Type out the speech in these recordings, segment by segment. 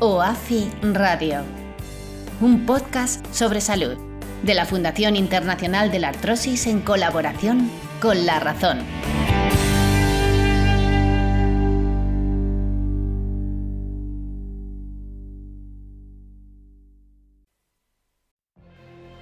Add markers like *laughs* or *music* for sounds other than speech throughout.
OAFI Radio. Un podcast sobre salud de la Fundación Internacional de la Artrosis en colaboración con La Razón.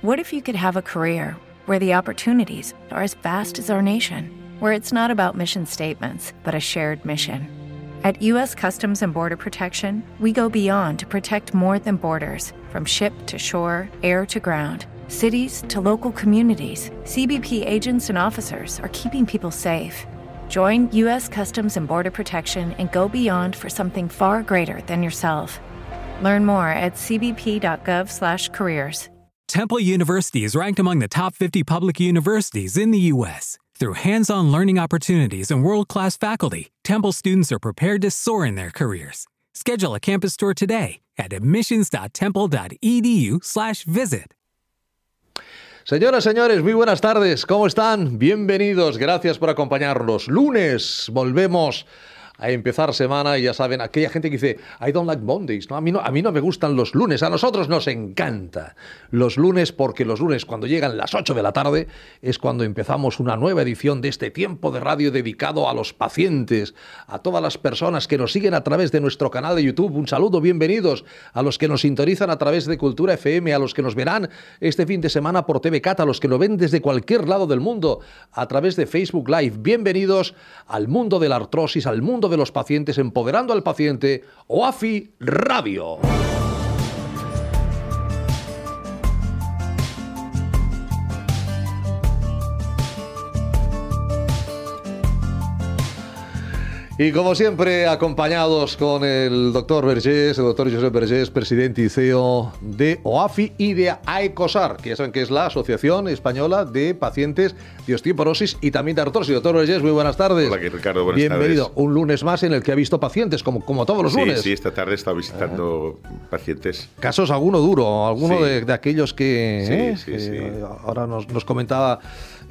What if you could have a career where the opportunities are as vast as our nation, where it's not about mission statements, but a shared mission? At U.S. Customs and Border Protection, we go beyond to protect more than borders from ship to shore, air to ground. Cities to local communities, CBP agents and officers are keeping people safe. Join U.S. Customs and Border Protection and go beyond for something far greater than yourself. Learn more at cbp.gov/careers. Temple University is ranked among the top 50 public universities in the U.S. Through hands on learning opportunities and world class faculty, Temple students are prepared to soar in their careers. Schedule a campus tour today at admissions.temple.edu/slash visit. Señoras, señores, muy buenas tardes. ¿Cómo están? Bienvenidos. Gracias por acompañarnos. Lunes volvemos a empezar semana y ya saben, aquella gente que dice, I don't like Mondays, ¿no? A, mí no, a mí no me gustan los lunes, a nosotros nos encanta los lunes porque los lunes cuando llegan las 8 de la tarde es cuando empezamos una nueva edición de este tiempo de radio dedicado a los pacientes, a todas las personas que nos siguen a través de nuestro canal de YouTube. Un saludo, bienvenidos a los que nos sintonizan a través de Cultura FM, a los que nos verán este fin de semana por TV Cat, a los que lo ven desde cualquier lado del mundo a través de Facebook Live. Bienvenidos al mundo de la artrosis, al mundo de los pacientes, empoderando al paciente, OAFI Radio. Y como siempre, acompañados con el doctor Vergés, el doctor Josep Vergés, presidente y CEO de OAFI y de AECOSAR, que ya saben que es la Asociación Española de Pacientes de Osteoporosis y también de Artrosis. Doctor Vergés, muy buenas tardes. Hola, Ricardo, buenas Bienvenido. tardes. Un lunes más en el que ha visto pacientes, como, como todos los Sí, lunes. sí, esta tarde he estado visitando pacientes. Casos alguno duro, alguno Sí. de, de aquellos que, Sí, ¿eh? que ahora nos, nos comentaba,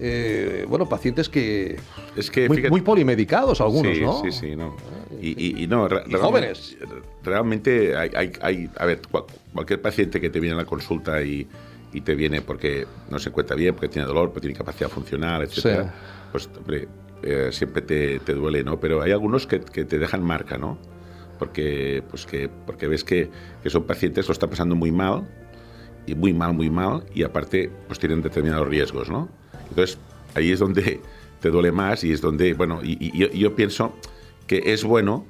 eh, bueno, pacientes que Es que, muy, fíjate- muy polimedicados algunos, sí, ¿no? Sí, sí, no. Y, y- y no, re- Y jóvenes. Realmente hay, hay- hay- a ver, cual- cualquier paciente que te viene a la consulta y, y te viene porque no se encuentra bien, porque tiene dolor, porque tiene capacidad funcional, etcétera, Sí. pues hombre, eh, siempre te, te duele, ¿no? Pero hay algunos que, que te dejan marca, ¿no? Porque, pues que, porque ves que, que son pacientes, lo están pasando muy mal, y muy mal, muy mal, y aparte pues tienen determinados riesgos, ¿no? Entonces ahí es donde te duele más y es donde, bueno, y, y yo, pienso que es bueno,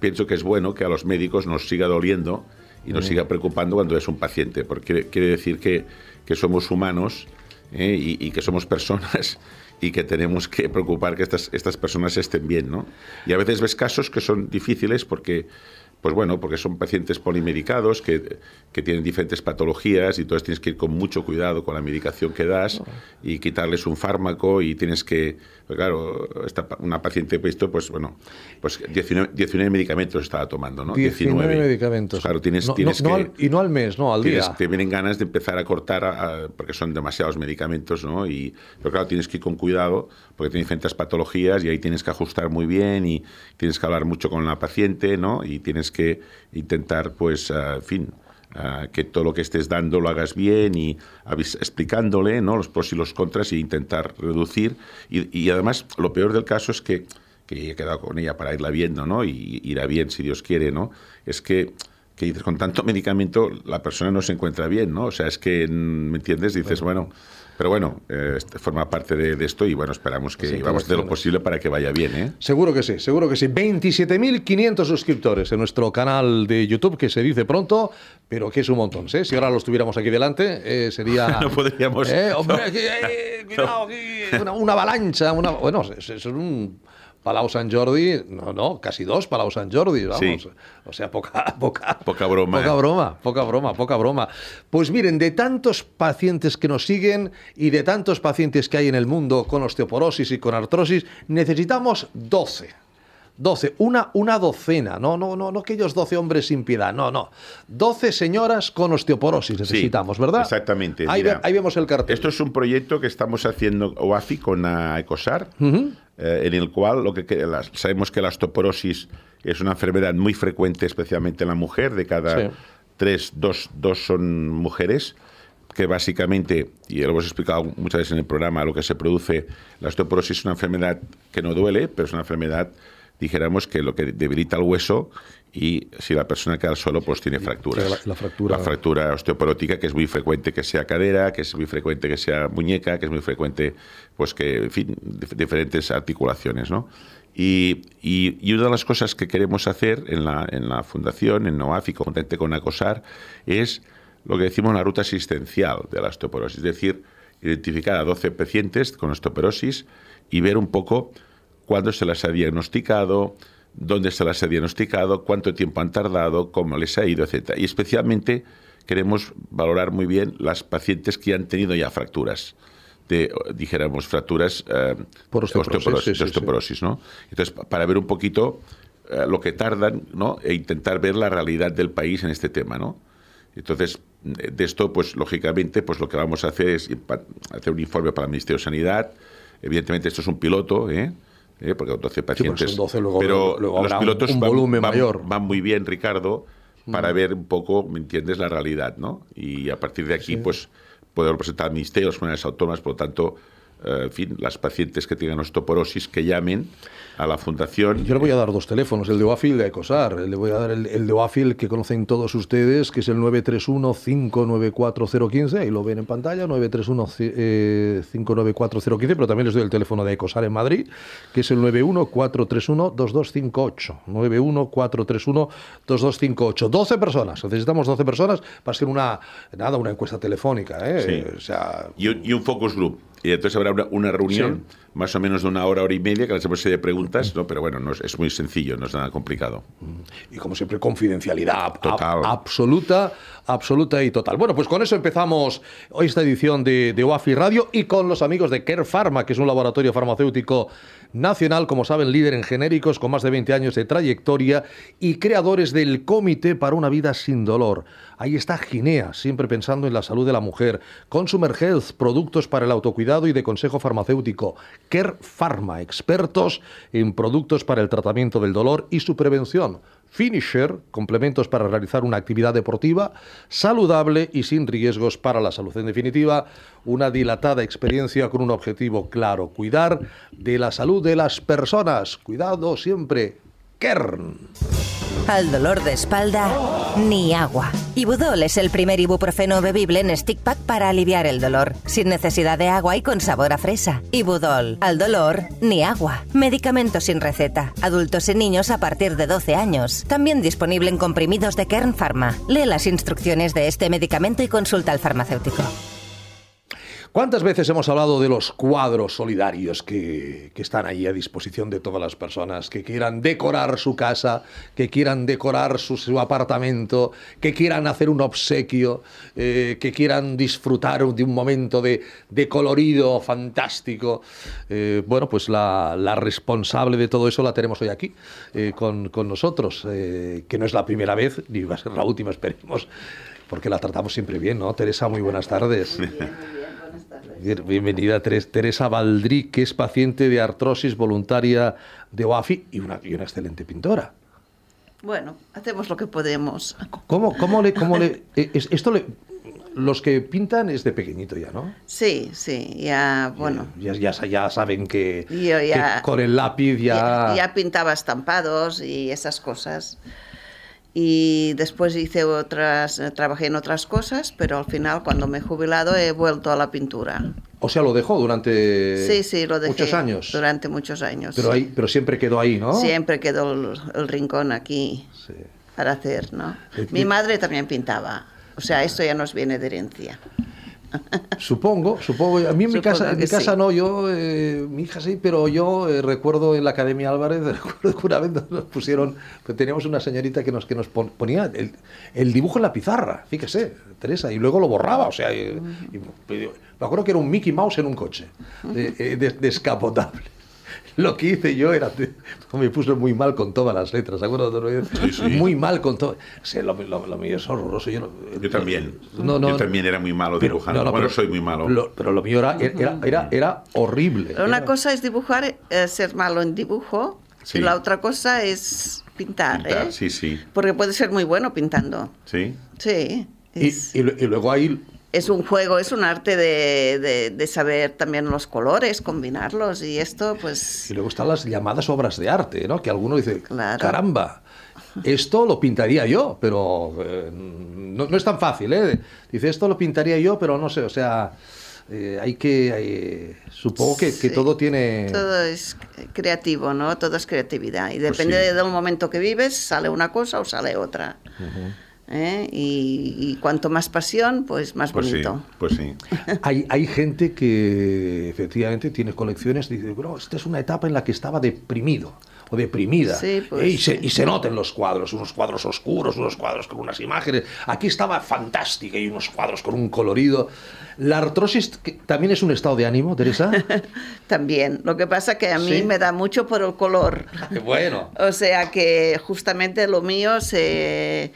pienso que es bueno que a los médicos nos siga doliendo y nos siga preocupando cuando es un paciente, porque quiere, quiere decir que, que somos humanos ¿eh? y, y que somos personas *laughs* y que tenemos que preocupar que estas, estas personas estén bien, ¿no? Y a veces ves casos que son difíciles porque pues bueno, porque son pacientes polimedicados que, que tienen diferentes patologías y entonces tienes que ir con mucho cuidado con la medicación que das y quitarles un fármaco y tienes que, pues claro, esta, una paciente esto, pues bueno, pues 19, 19 medicamentos estaba tomando, ¿no? 19 medicamentos. Claro, tienes, No- tienes no- no que... al- y no al mes, no, al tienes- día. Te vienen ganas de empezar a cortar a- a- porque son demasiados medicamentos, ¿no? Y, pero claro, tienes que ir con cuidado porque tiene diferentes patologías y ahí tienes que ajustar muy bien y tienes que hablar mucho con la paciente, ¿no? Y tienes que intentar, pues, ah, en fin, ah, que todo lo que estés dando lo hagas bien y explicándole, ¿no? Los pros y los contras y intentar reducir. Y, y además, lo peor del caso es que que he quedado con ella para irla viendo, ¿no? Y irá bien si Dios quiere, ¿no? Es que que dices, con tanto medicamento la persona no se encuentra bien, ¿no? O sea, es que, ¿me entiendes? Dices, bueno, pero bueno, eh, este forma parte de, de esto y bueno, esperamos que Sí, vamos a hacer lo posible para que vaya bien, ¿eh? Seguro que sí, seguro que sí. 27.500 suscriptores en nuestro canal de YouTube, que se dice pronto, pero que es un montón. ¿eh? Si ahora los tuviéramos aquí delante, eh, sería... *laughs* No podríamos- Eh, hombre, aquí, eh, cuidado, una avalancha, una, bueno, es, es un Palau Sant Jordi, no, no, casi dos Palau Sant Jordi, vamos. Sí. O sea, poca, *laughs* poca, Poca broma, Poca ¿eh? broma, poca broma, poca broma. Pues miren, de tantos pacientes que nos siguen y de tantos pacientes que hay en el mundo con osteoporosis y con artrosis, necesitamos 12. 12, una, una docena, no, no, no, no aquellos 12 hombres sin piedad, no, no. 12 señoras con osteoporosis necesitamos, ¿verdad? Exactamente. Ahí, mira. ve- ahí vemos el cartel. Esto es un proyecto que estamos haciendo OAFI con Ecosar, eh, en el cual lo que, sabemos que la osteoporosis es una enfermedad muy frecuente, especialmente en la mujer, de cada Sí. tres, dos, dos son mujeres que básicamente, y lo hemos explicado muchas veces en el programa, lo que se produce, la osteoporosis es una enfermedad que no duele, pero es una enfermedad, dijéramos, que lo que debilita el hueso y si la persona queda al suelo, pues tiene fracturas. la- la fractura- La fractura osteoporótica, que es muy frecuente que sea cadera, que es muy frecuente que sea muñeca, que es muy frecuente, pues que, en fin, dif- diferentes articulaciones, ¿no? Y, y- y una de las cosas que queremos hacer en la, en la fundación, en NOAFI, conjuntamente con ACOSAR, es lo que decimos la ruta asistencial de la osteoporosis, es decir, identificar a 12 pacientes con osteoporosis y ver un poco cuándo se las ha diagnosticado, dónde se las ha diagnosticado, cuánto tiempo han tardado, cómo les ha ido, etc. Y especialmente queremos valorar muy bien las pacientes que han tenido ya fracturas, de, dijéramos, fracturas eh, Por osteoporosis, sí, sí. osteoporosis, ¿no? Entonces, pa- para ver un poquito eh, lo que tardan, ¿no? E intentar ver la realidad del país en este tema, ¿no? Entonces, de esto, pues lógicamente, pues lo que vamos a hacer es hacer un informe para el Ministerio de Sanidad. Evidentemente, esto es un piloto, ¿eh? ¿Eh? Porque 12 pacientes. son 12, luego- pero luego los un- pilotos un van, volumen van- mayor. van muy bien, Ricardo, para ver un poco, ¿me entiendes?, la realidad, ¿no? Y a partir de aquí, pues, poder presentar al Ministerio, las comunidades autónomas, por lo tanto, en fin, las pacientes que tengan osteoporosis que llamen a la fundación. Yo le voy a dar dos teléfonos, el de OAFI y el de Ecosar. Le voy a dar el, el de OAFI, el que conocen todos ustedes, que es el 931-594-015. Ahí lo ven en pantalla, 931-594-015. Pero también les doy el teléfono de Ecosar en Madrid, que es el 91-431-2258. 91-431-2258. 12 personas. Necesitamos 12 personas para ser una, nada, una encuesta telefónica. ¿eh? Sí. O sea, y y un focus group. Y entonces habrá una, una reunión más o menos de una hora, hora y media, que les serie de preguntas, ¿no? pero bueno, no es, es muy sencillo, no es nada complicado. y como siempre confidencialidad a- Total. absoluta, absoluta y total. Bueno, pues con eso empezamos hoy esta edición de, de Radio y con los amigos de Care Pharma, que es un laboratorio farmacéutico nacional, como saben, líder en genéricos con más de 20 años de trayectoria y creadores del Comité para una vida sin dolor. Ahí está Ginea, siempre pensando en la salud de la mujer. Consumer Health, productos para el autocuidado y de consejo farmacéutico. Care Pharma, expertos en productos para el tratamiento del dolor y su prevención. Finisher, complementos para realizar una actividad deportiva saludable y sin riesgos para la salud. En definitiva, una dilatada experiencia con un objetivo claro, cuidar de la salud de las personas. Cuidado siempre. Kern. Al dolor de espalda, ni agua. Ibudol es el primer ibuprofeno bebible en stick pack para aliviar el dolor, sin necesidad de agua y con sabor a fresa. Ibudol, al dolor, ni agua. Medicamento sin receta. Adultos y niños a partir de 12 años. También disponible en comprimidos de Kern Pharma. Lee las instrucciones de este medicamento y consulta al farmacéutico. ¿Cuántas veces hemos hablado de los cuadros solidarios que, que están ahí a disposición de todas las personas que quieran decorar su casa, que quieran decorar su, su apartamento, que quieran hacer un obsequio, eh, que quieran disfrutar de un momento de, de colorido fantástico? Eh, bueno, pues la, la responsable de todo eso la tenemos hoy aquí eh, con, con nosotros, eh, que no es la primera vez, ni va a ser la última, esperemos, porque la tratamos siempre bien, ¿no? Teresa, muy buenas tardes. Bien- *laughs* Bienvenida Teres- Teresa Valdrí, que es paciente de artrosis voluntaria de OAFI y una, y una excelente pintora. Bueno, hacemos lo que podemos. ¿Cómo, cómo le, cómo le, eh, es- esto le, los que pintan es de pequeñito ya, ¿no? Sí, sí, ya, bueno. Ya, ya, ya saben que, Yo ya- que con el lápiz. Ya, ya pintaba estampados y esas cosas. Y después hice otras, trabajé en otras cosas, pero al final cuando me he jubilado he vuelto a la pintura. O sea, lo dejó durante sí, sí, lo dejé. muchos años. Durante muchos años. pero, ahí, pero siempre quedó ahí, ¿no? Siempre quedó el, el rincón aquí Sí. para hacer, ¿no? Eh, Mi eh. madre también pintaba. O sea, esto ya nos viene de herencia. Supongo, supongo. A mí en mi casa, en mi casa sí. no, yo, eh, mi hija sí, pero yo eh, recuerdo en la Academia Álvarez, *laughs* recuerdo que una vez nos pusieron, pues teníamos una señorita que nos, que nos pon- ponía el, el dibujo en la pizarra, fíjese, Teresa, y luego lo borraba, o sea, y- y- y- me acuerdo que era un Mickey Mouse en un coche, de- eh, de- descapotable. Lo que hice yo era, *laughs* me puso muy mal con todas las letras, ¿de acuerdo? Sí, sí. Muy mal con todo. Sí, lo, lo- lo mío es horroroso. Yo, no- Yo también. No, no, Yo también era muy malo pero- dibujando. no, no, bueno, pero- soy muy malo. lo- pero lo mío era, era, era, era horrible. Pero una Era- cosa es dibujar, eh, ser malo en dibujo, Sí. y la otra cosa es pintar, Pintar, ¿eh? Sí, sí. Porque puede ser muy bueno pintando. Sí. Sí. y, Es, y lu- y luego ahí es un juego, es un arte de, de- de saber también los colores, combinarlos, y esto, pues. y luego están las llamadas obras de arte, ¿no? Que alguno dice, Claro. caramba, esto lo pintaría yo, pero eh, no, no es tan fácil, ¿eh? Dice, esto lo pintaría yo, pero no sé, o sea, eh, hay que, hay- supongo que, que Sí. todo tiene... Todo es creativo, ¿no? Todo es creatividad. Y depende Pues sí. del momento que vives, sale una cosa o sale otra. ¿Eh? Y, y cuanto más pasión, pues más Pues sí. bonito. Pues sí. *laughs* Hay, hay gente que efectivamente tiene colecciones y dice, bueno, esta es una etapa en la que estaba deprimido o deprimida. Sí, pues, Eh, y, se, sí. y se nota en los cuadros, unos cuadros oscuros, unos cuadros con unas imágenes. Aquí estaba fantástica y unos cuadros con un colorido. La artrosis también es un estado de ánimo, Teresa. *laughs* También. Lo que pasa que a mí ¿Sí? me da mucho por el color. *laughs* bueno. O sea que justamente lo mío se,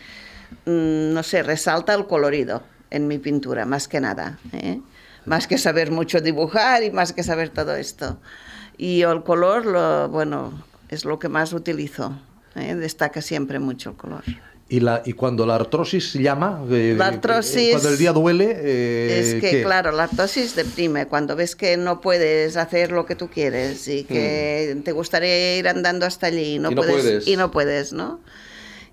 no sé, resalta el colorido en mi pintura, más que nada. ¿eh? Más que saber mucho dibujar y más que saber todo esto. Y el color, lo, bueno, es lo que más utilizo. ¿eh? Destaca siempre mucho el color. Y, la, y cuando la artrosis llama, eh, La artrosis cuando el día duele, eh, es que, ¿qué? claro, la artrosis deprime. Cuando ves que no puedes hacer lo que tú quieres y que te gustaría ir andando hasta allí y no, Mm. Y no puedes, puedes. y no puedes, ¿no?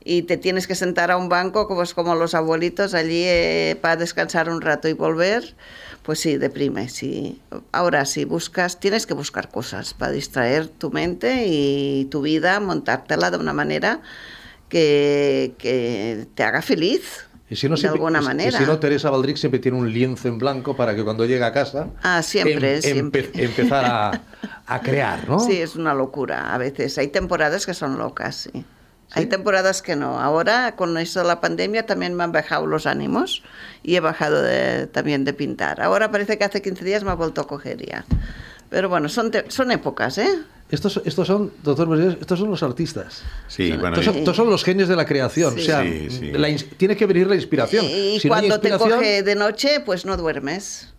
Y te tienes que sentar a un banco, como, es como los abuelitos allí, eh, para descansar un rato y volver, pues sí, deprime. Sí. Ahora, si buscas, tienes que buscar cosas para distraer tu mente y tu vida, montártela de una manera que, que te haga feliz. Y si no, de siempre- alguna y manera. si no, Teresa Valdric siempre tiene un lienzo en blanco para que cuando llegue a casa Ah, siempre, siempre. empezar a, a crear, ¿no? *laughs* Sí, es una locura a veces. Hay temporadas que son locas, sí. Hay temporadas que no. Ahora, con esto de la pandemia, también me han bajado los ánimos y he bajado de- también de pintar. Ahora parece que hace 15 días me ha vuelto a coger ya. Pero bueno, son, te- son épocas, ¿eh? Estos, estos son, doctor Mercedes, estos son los artistas. Sí, bueno. Estos son, y- estos son los genios de la creación. Sí. O sea, Sí, sí. la tiene que venir la inspiración. Y si no cuando te inspiración, coge de noche, pues no duermes.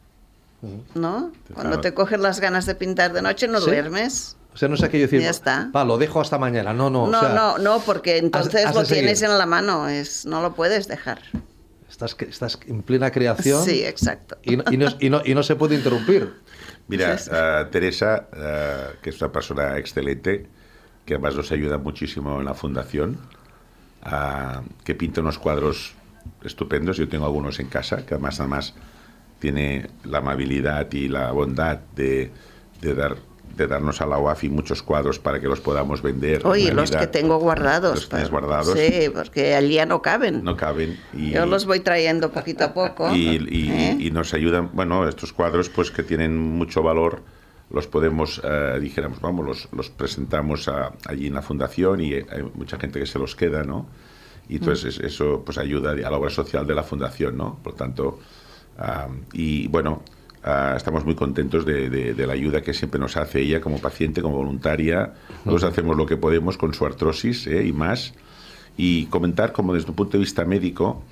¿No? Cuando te cogen las ganas de pintar de noche, no ¿Sí? duermes. O sea, no es aquello de decir, Ya está. va, lo dejo hasta mañana. No, no. No, o sea, no, no, porque entonces has lo seguir. tienes en la mano, es, no lo puedes dejar. Estás, estás en plena creación Sí, exacto. y, no, y no- y no- y no se puede interrumpir. Mira, Sí, sí. eh, Teresa, eh, que es una persona excelente, que además nos ayuda muchísimo en la fundación, ah, que pinta unos cuadros estupendos. Yo tengo algunos en casa, que además, además tiene la amabilidad y la bondad de, de dar de darnos a la UAFI muchos cuadros para que los podamos vender. en Oye, los que tengo guardados. Los tienes guardados. Sí, porque allí ya no caben. No caben. Y, Yo los voy trayendo poquito a poco. y, y- ¿eh? y nos ayudan, bueno, estos cuadros pues que tienen mucho valor, los podemos, eh, dijéramos, vamos, los, los presentamos a- allí en la fundación y hay mucha gente que se los queda, ¿no? Y entonces es- eso pues ayuda a la obra social de la fundación, ¿no? Por tanto, ah, y bueno, ah, estamos muy contentos de, de- de la ayuda que siempre nos hace ella como paciente, como voluntaria. Nosotros hacemos lo que podemos con su artrosis ¿eh? y más. Y comentar como desde un punto de vista médico,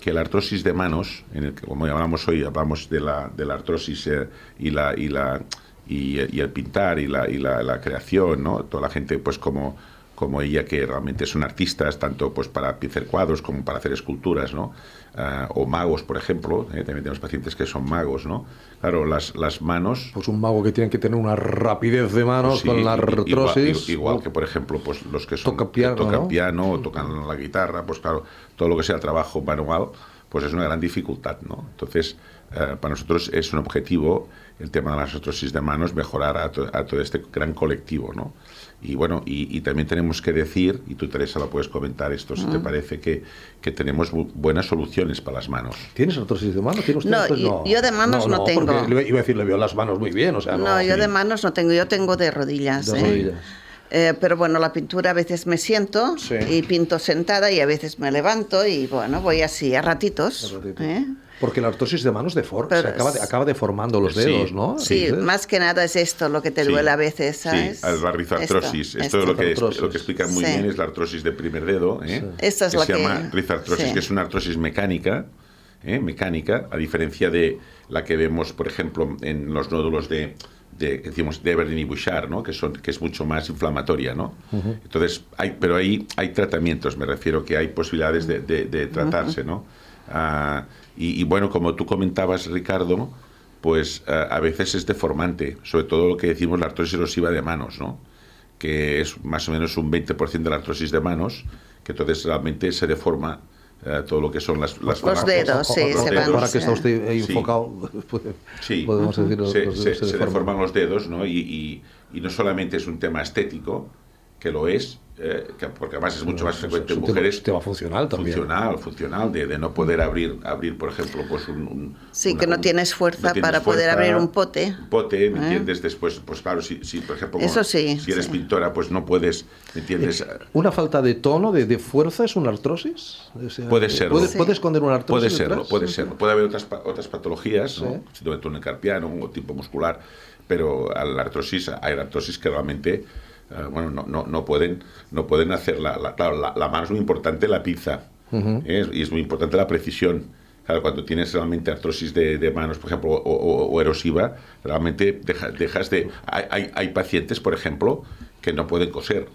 que la artrosis de manos, en el que, como hablamos hoy, hablamos de la, de la artrosis eh, y, la, y, la, y, y el pintar y, la, y la, la creación, ¿no? Toda la gente, pues como, como ella, que realmente son artistas, tanto pues para hacer cuadros como para hacer esculturas, ¿no? Ah, o magos, por ejemplo, ¿eh? también tenemos pacientes que son magos, ¿no? Claro, las, las manos... Pues un mago que tiene que tener una rapidez de manos Sí, con la i- igual- artrosis. Igual, que, por ejemplo, pues los que son, Toca piano, que tocan ¿no? piano o tocan la guitarra, pues claro, todo lo que sea trabajo manual, pues es una gran dificultad, ¿no? Entonces, eh, para nosotros es un objetivo el tema de las artrosis de manos, mejorar a, to- a todo este gran colectivo, ¿no? Y bueno, y, y también tenemos que decir, y tú Teresa lo puedes comentar esto, si te parece, que, que tenemos bu- buenas soluciones para las manos. ¿Tienes artrosis de manos? ¿Tiene usted No, yo de manos no tengo. porque iba a decir, le veo las manos muy bien, o sea, no. No, yo sí. de manos no tengo, yo tengo de rodillas. De ¿eh? rodillas. Eh, pero bueno, la pintura a veces me siento Sí. y pinto sentada y a veces me levanto y bueno, voy así a ratitos. Un ratito. ¿eh? Porque la artrosis de manos deforma, se acaba, acaba deformando los Sí, dedos, ¿no? Sí, Entonces, más que nada es esto lo que te Sí. duele a veces, ¿sabes? Sí, la rizartrosis. Esto, Esto, es lo que, lo que explica muy Sí. bien es la artrosis de primer dedo. ¿eh? Esta es que la se que- llama rizartrosis, sí. que es una artrosis mecánica, ¿eh? mecánica, a diferencia de la que vemos, por ejemplo, en los nódulos de, de que decimos de y Bouchard, ¿no? que, son, que es mucho más inflamatoria. ¿no? Entonces, hay, pero ahí hay tratamientos, me refiero que hay posibilidades de, de- de tratarse. ¿no? Ah, y, y bueno, como tú comentabas, Ricardo, pues ah, a veces es deformante, sobre todo lo que decimos la artrosis erosiva de manos, ¿no? que es más o menos un 20% de la artrosis de manos, que entonces realmente se deforma eh, todo lo que son las, las Los dedos, sí, Los se dedos. van. Ahora que está usted ahí Sí. enfocado, *laughs* Sí, podemos decir se, los se- deforman. deforman los dedos, ¿no? Y, y- y no solamente es un tema estético, que lo es, eh, que- porque además es mucho más Es- frecuente es en un tema- mujeres. tema funcional también. Funcional, funcional, de, de no poder abrir, abrir por ejemplo, pues un... un- Sí, una- que no un- tienes fuerza no tienes para poder fuerza, abrir un pote. un pote, ¿me ¿Eh? entiendes? Después, pues claro, si, si por ejemplo, Eso sí, si eres sí. pintora, pues no puedes, ¿me entiendes? ¿Una falta de tono, de, de fuerza, es una artrosis? O sea, Puede serlo. ¿Puede, Sí. puede esconder una artrosis? Puede serlo, detrás? puede serlo. Puede haber otras, pa- otras patologías, ¿no? Sí. síndrome carpiano o tipo muscular, pero a la artrosis, hay artrosis que realmente eh, bueno, no, no, no pueden, no pueden hacer la, la, claro, la, la mano es muy importante, la pinza, ¿eh? y es muy importante la precisión. Claro, cuando tienes realmente artrosis de, de manos, por ejemplo, o, o- o erosiva, realmente deja- dejas de... Hay, hay, hay pacientes, por ejemplo, que no pueden coser.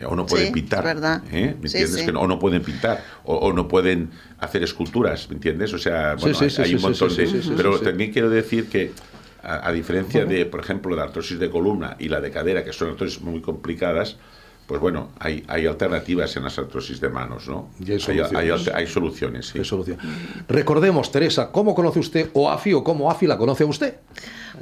eh, O no pueden Sí, pintar. verdad. ¿eh? ¿Me Sí, entiendes? sí. Que no, o no pueden pintar. O, o no pueden hacer esculturas. ¿Me entiendes? O sea, Sí, bueno, sí, hay, sí, hay sí, un montón sí, de. sí, sí, pero sí, sí. también quiero decir que, a, a diferencia de, por ejemplo, la artrosis de columna y la de cadera, que son artrosis muy complicadas, pues bueno, hay, hay alternativas en las artrosis de manos, ¿no? Y hay soluciones. hay soluciones, sí. Solución. Recordemos, Teresa, ¿cómo conoce usted OAFI o cómo AFI la conoce usted?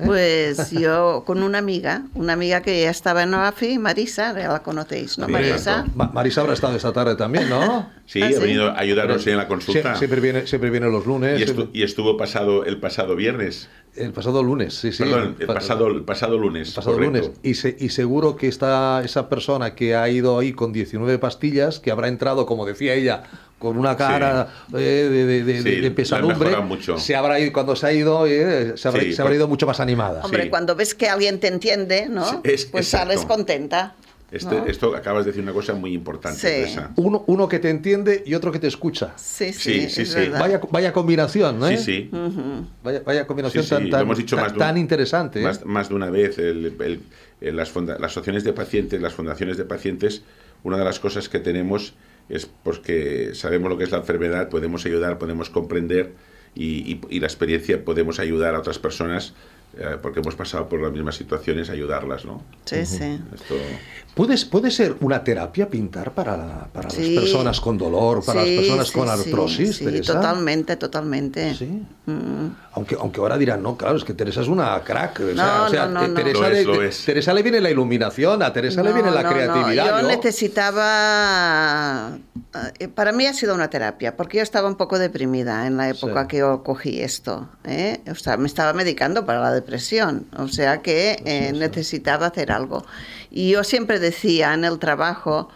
Pues yo con una amiga, una amiga que ya estaba en OAFI, Marisa, ya la conocéis, ¿no, Sí, Marisa? Ma- Marisa habrá estado esta tarde también, ¿no? Sí, ¿Ah, ha sí? venido a ayudarnos en la consulta. Sie- Siempre viene, siempre viene los lunes. y, estu- siempre- y estuvo pasado el pasado viernes. El pasado lunes, sí, sí. Perdón, el Pa- pasado, el pasado lunes. el pasado correcto. lunes. Y, se- y seguro que está esa persona que ha ido ahí con 19 pastillas, que habrá entrado, como decía ella, con una cara eh, de, de- de- Sí, de- pesadumbre, se habrá ido, cuando se ha ido, eh, se, habrá, Sí, se habrá ido mucho más animada. Hombre, Sí. cuando ves que alguien te entiende, ¿no? Sí, es- pues exacto. sales contenta. Este- ¿no? Esto acabas de decir una cosa muy importante, Sí. Uno, uno que te entiende y otro que te escucha. Sí, Sí, sí, sí, sí. Vaya, vaya combinación, ¿no? Sí, eh? sí. Vaya, vaya combinación Sí, sí, tan, tan, hemos dicho tan- un- tan interesante. ¿eh? Más, más de una vez, el- el- el- las, las asociaciones de pacientes, las fundaciones de pacientes, una de las cosas que tenemos es pues, que sabemos lo que es la enfermedad, podemos ayudar, podemos comprender y, y- y la experiencia podemos ayudar a otras personas eh, porque hemos pasado por las mismas situaciones, ayudarlas, ¿no? Sí, sí. Esto, ¿Puedes, ¿Puede ser una terapia pintar para, la- para Sí. las personas con dolor, para Sí, las personas sí, con artrosis, Sí, Teresa? totalmente, totalmente. Sí. Mm. Aunque, aunque ahora dirán, no, claro, es que Teresa es una crack. O sea, No, o sea, no, no, no. Teresa, Lo le, es, es. Teresa le viene la iluminación, a Teresa le viene la no, no, creatividad. Yo necesitaba. eh, Para mí ha sido una terapia, porque yo estaba un poco deprimida en la época Sí. que yo cogí esto. ¿eh? O sea, me estaba medicando para la depresión, o sea que eh, necesitaba hacer algo. Y yo siempre decía en el trabajo,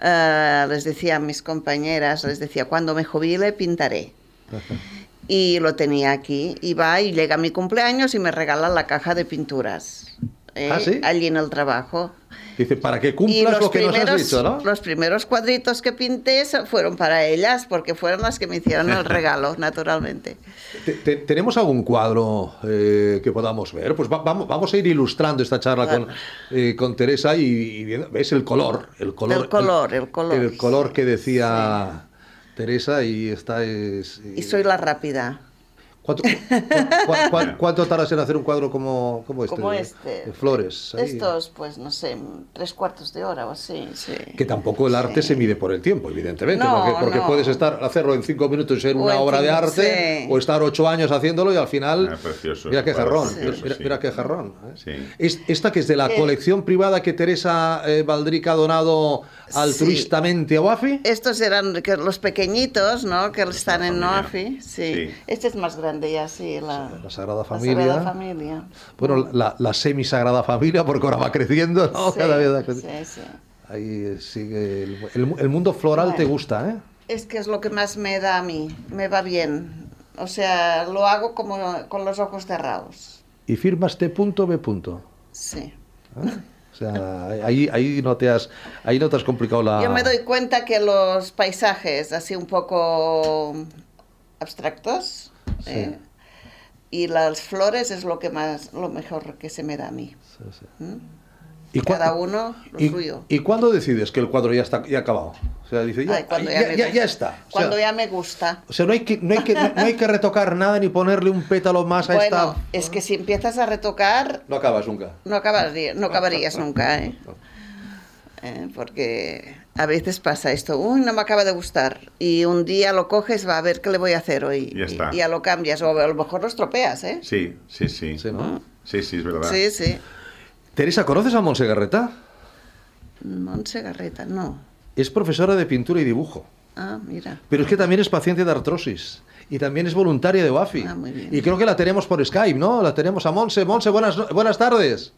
eh, les decía a mis compañeras, les decía, cuando me jubile pintaré. *laughs* Y lo tenía aquí. Y va y llega mi cumpleaños y me regala la caja de pinturas. ¿eh? ¿Ah, sí? Allí en el trabajo. Dice, para que cumplas lo que nos has primeros, dicho, ¿no? los primeros cuadritos que pinté fueron para ellas, porque fueron las que me hicieron el *laughs* regalo, naturalmente. Te- te- ¿Tenemos algún cuadro eh, que podamos ver? Pues va- vamos, vamos a ir ilustrando esta charla con, eh, con Teresa y, y ves el color, el color, El color, el color. el color que decía Teresa y esta es. Y soy la rápida. ¿Cuánto, cu- cu- cu- cuánto tardas en hacer un cuadro como, como este? Como este. De flores. ahí? Estos, pues no sé, tres cuartos de hora o así, sí. Que tampoco el arte Sí. se mide por el tiempo, evidentemente, No, porque, porque no. puedes estar hacerlo en cinco minutos y ser O una obra de arte, sí. o estar ocho años haciéndolo y al final, Ah, precioso, mira qué jarrón, mira, mira qué jarrón. ¿eh? Es- esta que es de la Eh, colección privada que Teresa eh, Valdrica ha donado altruistamente a Wafi. Estos eran que los pequeñitos, ¿no? Que están en familia. Noafi, sí. Sí. Este es más grande ya, sí, la, La Sagrada la Familia. Sagrada Familia. Bueno, la, la semi-sagrada familia, porque ahora va creciendo, ¿no? Sí, Cada vez va creciendo. sí, sí. Ahí eh, sigue. El, el- el mundo floral te gusta, ¿eh? Es que es lo que más me da a mí, me va bien. O sea, lo hago como con los ojos cerrados. Y firmas T punto B punto. Sí. O sea, ahí, ahí, no te has, ahí no te has complicado la... Yo me doy cuenta que los paisajes, así un poco abstractos, Sí. ¿eh? y las flores es lo que más, lo mejor que se me da a mí. Sí, sí. ¿Mm? ¿Y Cada uno lo y, suyo. ¿Y cuándo decides que el cuadro ya está ya acabado? O sea, dice, ya, Ay, cuando ya, ya me ya- gusta. ya está. O sea, Cuando ya me gusta. o sea, no hay, que, no, hay que, no hay que retocar nada ni ponerle un pétalo más a Bueno, esta... es que si empiezas a retocar, No acabas nunca. no, acabaría, no acabarías nunca, ¿eh? *laughs* Eh, Porque a veces pasa esto, uy, no me acaba de gustar. Y un día lo coges, va a ver qué le voy a hacer hoy. Ya está. Y ya lo cambias, o a lo mejor lo estropeas, ¿eh? Sí, sí, sí. Sí, ¿no? Sí, sí, es verdad. Sí, sí. Teresa, ¿conoces a Monse Garreta? Montse Garreta, no. Es profesora de pintura y dibujo. Ah, mira. Pero es que también es paciente de artrosis. Y también es voluntaria de WAFI. Ah, muy bien. Y creo que la tenemos por Skype, ¿no? La tenemos a Monse. Monse, buenas, buenas tardes.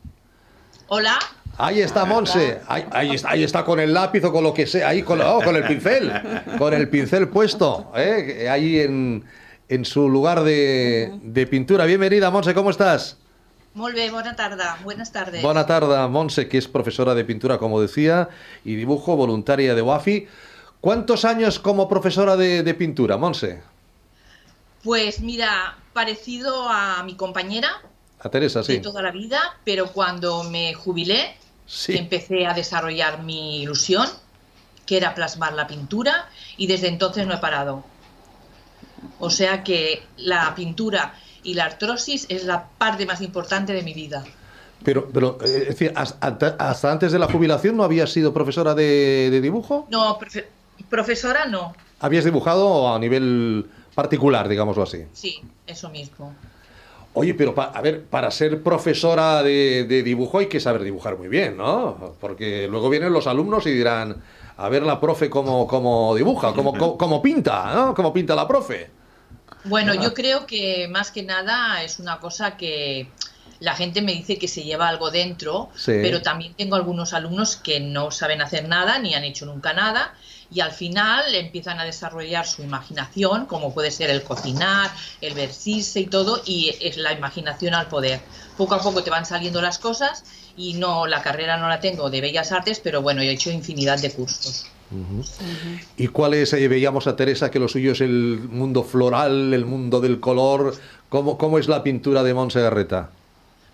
Hola. Ahí está Monse. Ahí, ahí está, ahí está con el lápiz o con lo que sea. Ahí con, oh, con el pincel. Con el pincel puesto. ¿eh? Ahí en, en su lugar de, de pintura. Bienvenida, Monse. ¿Cómo estás? Molt bé, bona tarda. Buenas tardes. Buena tarde, Monse, que es profesora de pintura, como decía, y dibujo, voluntaria de WAFI. ¿Cuántos años como profesora de, de pintura, Monse? Pues mira, parecido a mi compañera A Teresa, de sí. toda la vida, pero cuando me jubilé Sí. empecé a desarrollar mi ilusión, que era plasmar la pintura, y desde entonces no he parado. O sea que la pintura y la artrosis es la parte más importante de mi vida. Pero, pero eh, es decir, hasta, hasta antes de la jubilación no habías sido profesora de, de dibujo. No, profe- profesora no, Habías dibujado a nivel particular, digámoslo así. sí, eso mismo. Oye, pero pa- a ver, para ser profesora de, de dibujo hay que saber dibujar muy bien, ¿no? Porque luego vienen los alumnos y dirán, a ver la profe cómo, cómo dibuja, cómo, cómo, cómo pinta, ¿no? Cómo pinta la profe. Bueno, yo creo que más que nada es una cosa que la gente me dice que se lleva algo dentro, Sí. pero también tengo algunos alumnos que no saben hacer nada ni han hecho nunca nada y al final empiezan a desarrollar su imaginación, como puede ser el cocinar, el vestirse y todo, y es la imaginación al poder. Poco a poco te van saliendo las cosas y no la carrera no la tengo de bellas artes, pero bueno, he hecho infinidad de cursos. ¿Y cuál es? eh, veíamos a Teresa que lo suyo es el mundo floral, el mundo del color. ¿Cómo, cómo es la pintura de Montse?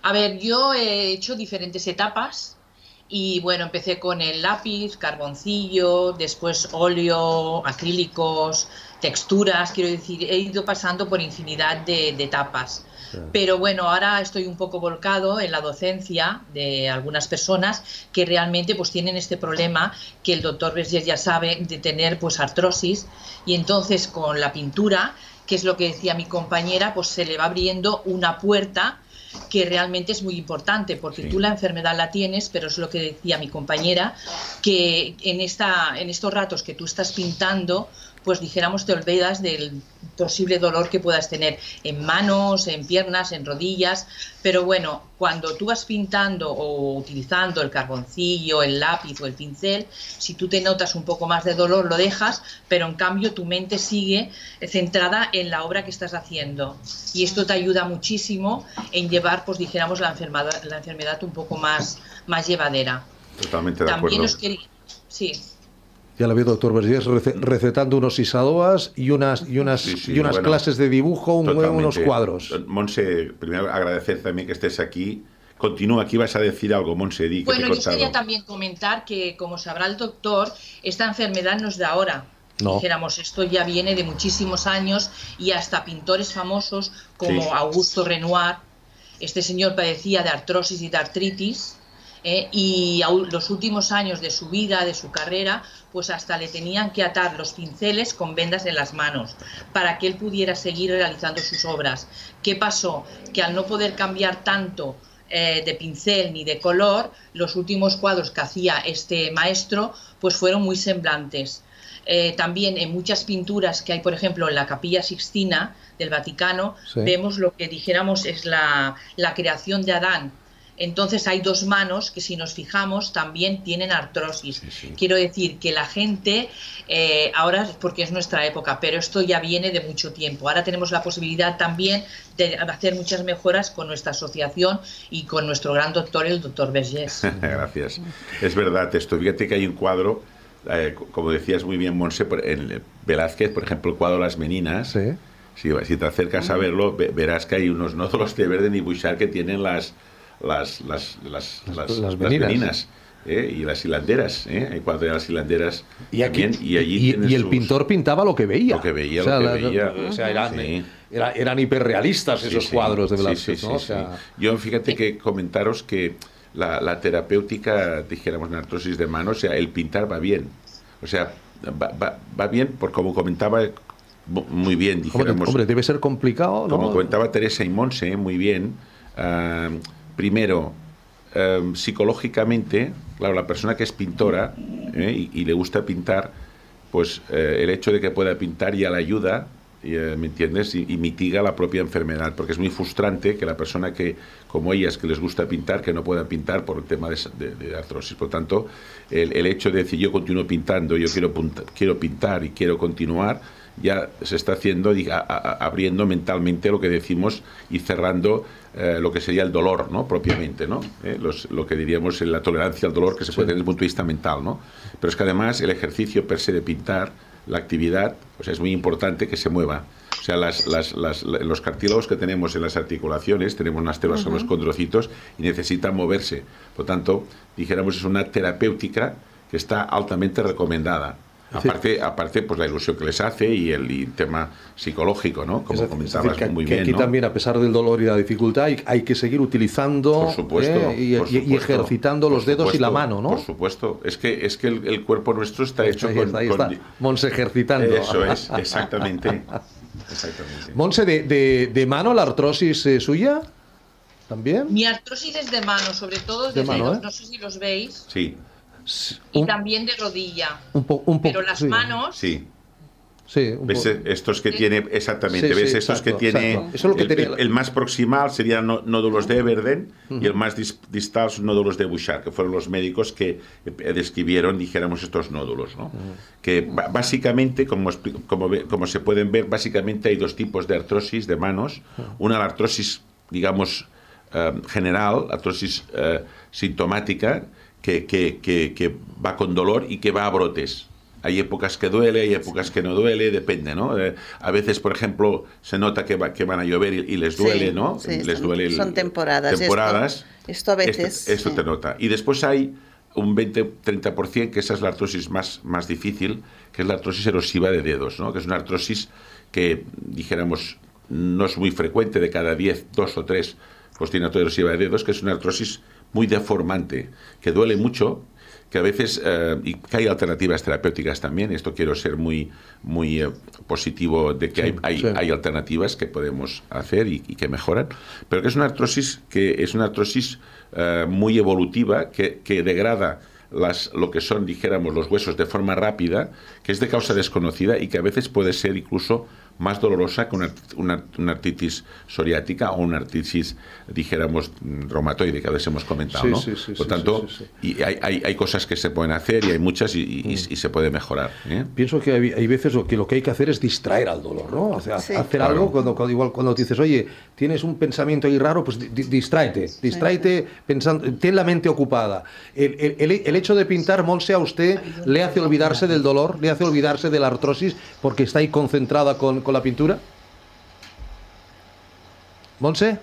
A ver, yo he hecho diferentes etapas y bueno, empecé con el lápiz, carboncillo, después óleo, acrílicos, texturas, quiero decir, he ido pasando por infinidad de etapas. Pero bueno, ahora estoy un poco volcado en la docencia de algunas personas que realmente pues tienen este problema que el doctor Vergés ya sabe de tener pues artrosis y entonces con la pintura, que es lo que decía mi compañera, pues se le va abriendo una puerta que realmente es muy importante porque Sí. tú la enfermedad la tienes, pero es lo que decía mi compañera, que en, esta, en estos ratos que tú estás pintando, pues dijéramos te olvidas del posible dolor que puedas tener en manos, en piernas, en rodillas, pero bueno, cuando tú vas pintando o utilizando el carboncillo, el lápiz o el pincel, si tú te notas un poco más de dolor lo dejas, pero en cambio tu mente sigue centrada en la obra que estás haciendo y esto te ayuda muchísimo en llevar, pues dijéramos, la enfermedad, la enfermedad un poco más, más llevadera. Totalmente de También acuerdo. os quería... Sí. Ya la veo, doctor Vergés, rece- recetando unos isadoas y unas, y unas, Sí, sí, y unas bueno, clases de dibujo, un, unos cuadros. Monse, primero agradecer también que estés aquí. Continúa, aquí vas a decir algo, Monse, di que Bueno, te he yo quería también comentar que, como sabrá el doctor, esta enfermedad no es de ahora. No. Dijéramos, esto ya viene de muchísimos años y hasta pintores famosos como Sí. Augusto Renoir. Este señor padecía de artrosis y de artritis eh, y los últimos años de su vida, de su carrera, pues hasta le tenían que atar los pinceles con vendas en las manos para que él pudiera seguir realizando sus obras. ¿Qué pasó? Que al no poder cambiar tanto eh, de pincel ni de color, los últimos cuadros que hacía este maestro pues fueron muy semblantes. Eh, también en muchas pinturas que hay, por ejemplo, en la Capilla Sixtina del Vaticano, Sí. vemos lo que dijéramos es la, la creación de Adán. Entonces hay dos manos que si nos fijamos también tienen artrosis. Quiero decir que la gente, eh, ahora porque es nuestra época, pero esto ya viene de mucho tiempo. Ahora tenemos la posibilidad también de hacer muchas mejoras con nuestra asociación y con nuestro gran doctor, el doctor Vergés. *laughs* Gracias. Es verdad esto. Fíjate que hay un cuadro, eh, como decías muy bien, Monse, por- en Velázquez, por ejemplo, el cuadro Las Meninas. Sí. Si, si te acercas a verlo, ve- verás que hay unos nódulos de verde y Bouchard que tienen las, las, las, las, las, meninas. meninas, ¿eh? y las hilanderas. ¿eh? Hay de las hilanderas Y, aquí, también, y allí y- y el sus- pintor pintaba lo que veía. Lo que veía, O sea, lo que la- veía. o sea, eran, Sí. era- eran hiperrealistas Sí, esos sí. cuadros de Sí, Velázquez. sí, ¿no? O sí, sea, sí. Yo fíjate que comentaros que la, la terapéutica, dijéramos, en artrosis de mano, o sea, el pintar va bien. O sea, va, va- va bien, por como comentaba mu- muy bien, hombre, dijéramos, hombre, debe ser complicado, ¿no? como comentaba Teresa y Monse, muy bien. ah, primero, ah, psicológicamente, claro, la persona que es pintora ¿eh? y, le gusta pintar, pues eh, el hecho de que pueda pintar ya la ayuda, eh, ¿me entiendes? Y, mitiga la propia enfermedad, porque es muy frustrante que la persona que, como ellas, que les gusta pintar, que no pueda pintar por el tema de, de- de artrosis. Por tanto, el, el hecho de decir yo continúo pintando, yo quiero, quiero pintar y quiero continuar, ya se está haciendo, abriendo mentalmente lo que decimos y cerrando eh, lo que sería el dolor, ¿no? Propiamente, ¿no? Eh, los- lo que diríamos en la tolerancia al dolor que se puede tener desde el punto de vista mental, ¿no? Pero es que además el ejercicio per se de pintar, la actividad, o sea, es muy importante que se mueva. O sea, las, las- las- la- los cartílagos que tenemos en las articulaciones, tenemos unas células con los condrocitos y necesitan moverse. Por tanto, dijéramos, es una terapéutica que está altamente recomendada. Aparte, aparte pues la ilusión que les hace y el y tema psicológico, ¿no? Como Es comentabas decir, que, muy que bien, aquí ¿no? también, a pesar del dolor y la dificultad, hay, hay que seguir utilizando Por supuesto, ¿eh? y, por y- y supuesto, ejercitando los dedos y la mano, ¿no? Por supuesto. Es que, es que el, el cuerpo nuestro está hecho ahí con... está, ahí con- está. Monse ejercitando. Eso es, exactamente. exactamente. Monse, de, de- de mano la artrosis eh, suya? ¿También? Mi artrosis es de mano, sobre todo De mano, los- ¿eh? no sé si los veis, Sí, y Un, también de rodilla. un po- un poco. Pero las sí, manos, sí. Sí, un ¿Ves po- estos que tiene, exactamente, Sí, ves sí, estos exacto, que tiene. Eso es lo que el, tenía- el- más proximal serían nódulos de Everden y el más dis- distal son nódulos de Bouchard, que fueron los médicos que eh, describieron, dijéramos, estos nódulos, ¿no? Que ba- básicamente, como, como, como se pueden ver, básicamente hay dos tipos de artrosis de manos. Una, la artrosis, digamos, eh, general, artrosis eh, sintomática, que, que- que- que va con dolor y que va a brotes. Hay épocas que duele, hay épocas que no duele, depende, ¿no? Eh, a veces, por ejemplo, se nota que, va- que van a llover y, y les Sí, duele, ¿no? sí, les son- duele. el- son temporadas, Temporadas. esto- esto a veces, Esto, esto sí. te nota. Y después hay un 20-30%, que esa es la artrosis más, más difícil, que es la artrosis erosiva de dedos, ¿no? Que es una artrosis que, dijéramos, no es muy frecuente, de cada 10, dos o tres, pues tiene artrosis erosiva de dedos, que es una artrosis muy deformante, que duele mucho, que a veces, eh, y que hay alternativas terapéuticas también, esto quiero ser muy, muy eh, positivo de que hay, hay, sí. hay alternativas que podemos hacer y, y que mejoran, pero que es una artrosis que es una artrosis eh, muy evolutiva que, que degrada las, lo que son, dijéramos, los huesos de forma rápida, que es de causa desconocida y que a veces puede ser incluso más dolorosa que una, una- una artritis psoriática o una artritis, dijéramos, mm, reumatoide, que a veces hemos comentado, Sí, ¿no? sí, sí, Por sí, tanto, sí, sí, y hay, hay, hay cosas que se pueden hacer y hay muchas y, y- y- y se puede mejorar. ¿eh? Pienso que hay, hay veces lo que, lo que hay que hacer es distraer al dolor, ¿no? O sea, Sí. hacer Claro. algo cuando, cuando- igual cuando dices, oye, tienes un pensamiento ahí raro, pues di- di- distráete, distráete pensando, ten la mente ocupada. El, el- el- el hecho de pintar, Monse, a usted le hace olvidarse del dolor, le hace olvidarse de la artrosis porque está ahí concentrada con, con la pintura. Monse,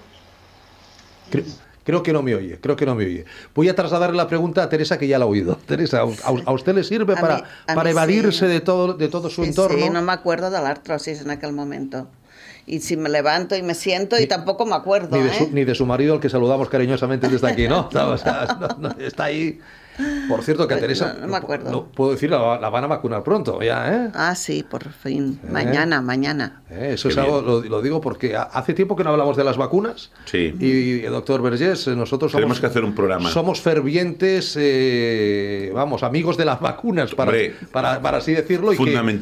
Cre- Creo que no me oye, creo que no me oye. Voy a trasladarle la pregunta a Teresa, que ya la ha oído. *laughs* Teresa, ¿a, a usted le sirve A para, mí- para evadirse sí. de, todo, de todo su Sí, entorno? Sí, no me acuerdo de la artrosis en aquel momento. Y si me levanto y me siento y tampoco me acuerdo, Ni de, ¿eh? su, ni de su marido, al que saludamos cariñosamente desde aquí, ¿no? *laughs* No, o sea, no, no, está ahí. Por cierto, que a Pues Teresa. no- no me acuerdo. no puedo decir, la, la van a vacunar pronto, ya, ¿eh? Ah, sí, por fin. Mañana, mañana. Eh, Eso Qué es algo, lo, lo digo porque ha- hace tiempo que no hablamos de las vacunas. Sí. Y, doctor Vergés, eh, nosotros somos, Tenemos que hacer un programa. Somos fervientes, eh, vamos, amigos de las vacunas, para, Hombre, para, para así decirlo. Y que,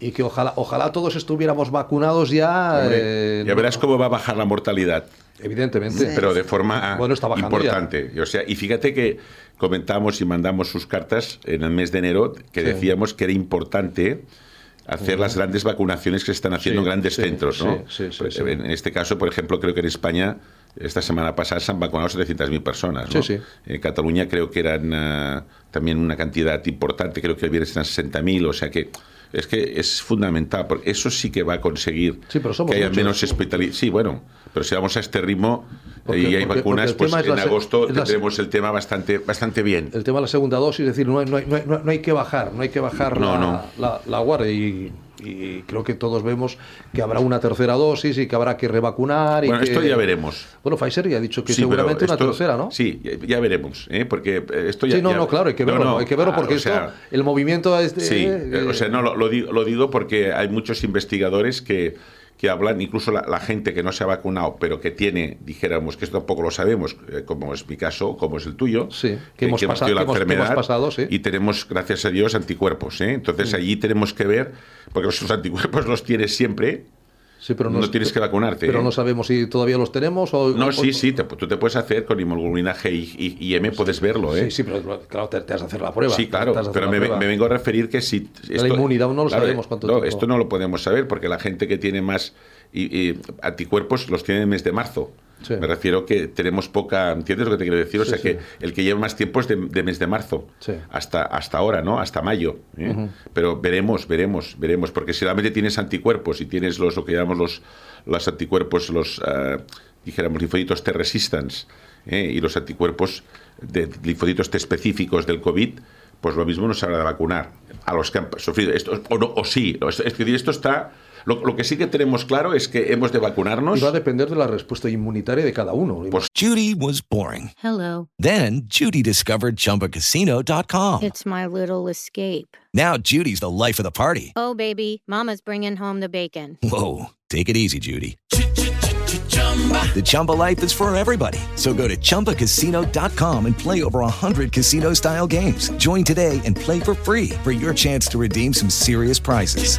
y que ojalá, ojalá todos estuviéramos vacunados ya. Hombre, eh, ya verás cómo va a bajar la mortalidad. Evidentemente. Sí. pero de forma Bueno, está bajando importante. O sea, y fíjate que comentamos y mandamos sus cartas en el mes de enero que Sí. decíamos que era importante hacer las grandes vacunaciones que se están haciendo Sí, en grandes sí, centros, ¿no? En este caso, por ejemplo, creo que en España esta semana pasada se han vacunado 700.000 personas, ¿no? Sí, sí. En Cataluña creo que eran ah, también una cantidad importante, creo que el viernes eran 60.000, o sea que es que es fundamental, porque eso sí que va a conseguir Sí, pero somos que haya muchos. menos hospitalización. Sí, bueno, pero si vamos a este ritmo Porque- y hay porque- vacunas, porque pues en agosto tendremos el tema bastante, bastante bien. El tema de la segunda dosis, es decir, no hay, no hay, no hay- no hay que bajar, no hay que bajar No, la. La, la guardia y, y creo que todos vemos que habrá una tercera dosis y que habrá que revacunar. Y Bueno, que- esto ya veremos. Bueno, Pfizer ya ha dicho que Sí, seguramente una tercera, ¿no? Sí, ya, veremos, ¿eh? porque esto ya... Sí, no, ya- no, claro, hay que verlo, no, hay que verlo ah, porque esto, el movimiento es de, Sí, eh, eh, o sea, no, lo, lo digo, lo digo porque hay muchos investigadores que, que hablan, incluso la, la gente que no se ha vacunado, pero que tiene, dijéramos, que esto tampoco lo sabemos, eh, como es mi caso, como es el tuyo, Sí, que hemos la que hemos- hemos enfermedad pasado, sí. y tenemos, gracias a Dios, anticuerpos. ¿eh? Entonces allí tenemos que ver, porque los anticuerpos los tienes siempre, sí, pero no tienes que vacunarte, Pero ¿eh? no sabemos si todavía los tenemos o... No, o- sí, sí, te- tú te puedes hacer con hemoglobina G y, y- y M, puedes verlo, ¿eh? Sí, sí, pero claro, te, te has de hacer la prueba. Sí, claro, pero me, vengo a referir que si... La inmunidad no lo sabemos cuánto no, tiempo. Esto no lo podemos saber porque la gente que tiene más y anticuerpos los tiene en el mes de marzo. Sí. Me refiero que tenemos poca... ¿Entiendes lo que te quiero decir? O Sí, sea sí. que el que lleva más tiempo es de, de mes de marzo. Hasta, hasta ahora, ¿no? Hasta mayo. ¿eh? Pero veremos, veremos, veremos. Porque si realmente tienes anticuerpos y tienes los, lo que llamamos los, los anticuerpos, los, ah, dijéramos, linfocitos T resistance ¿eh? y los anticuerpos de linfocitos T específicos del COVID, pues lo mismo nos habrá de vacunar a los que han sufrido esto, o, no, o sí. Es es decir, esto está... Lo, lo que sí que tenemos claro es que hemos de vacunarnos. Y va a depender de la respuesta inmunitaria de cada uno. Pues- Judy was boring. Hello. Then Judy discovered ChumbaCasino.com. It's my little escape. Now Judy's the life of the party. Oh, baby, Mama's bringing home the bacon. Whoa, take it easy, Judy. The Chumba life is for everybody. So go to ChumbaCasino.com and play over 100 casino style games. Join today and play for free for your chance to redeem some serious prizes.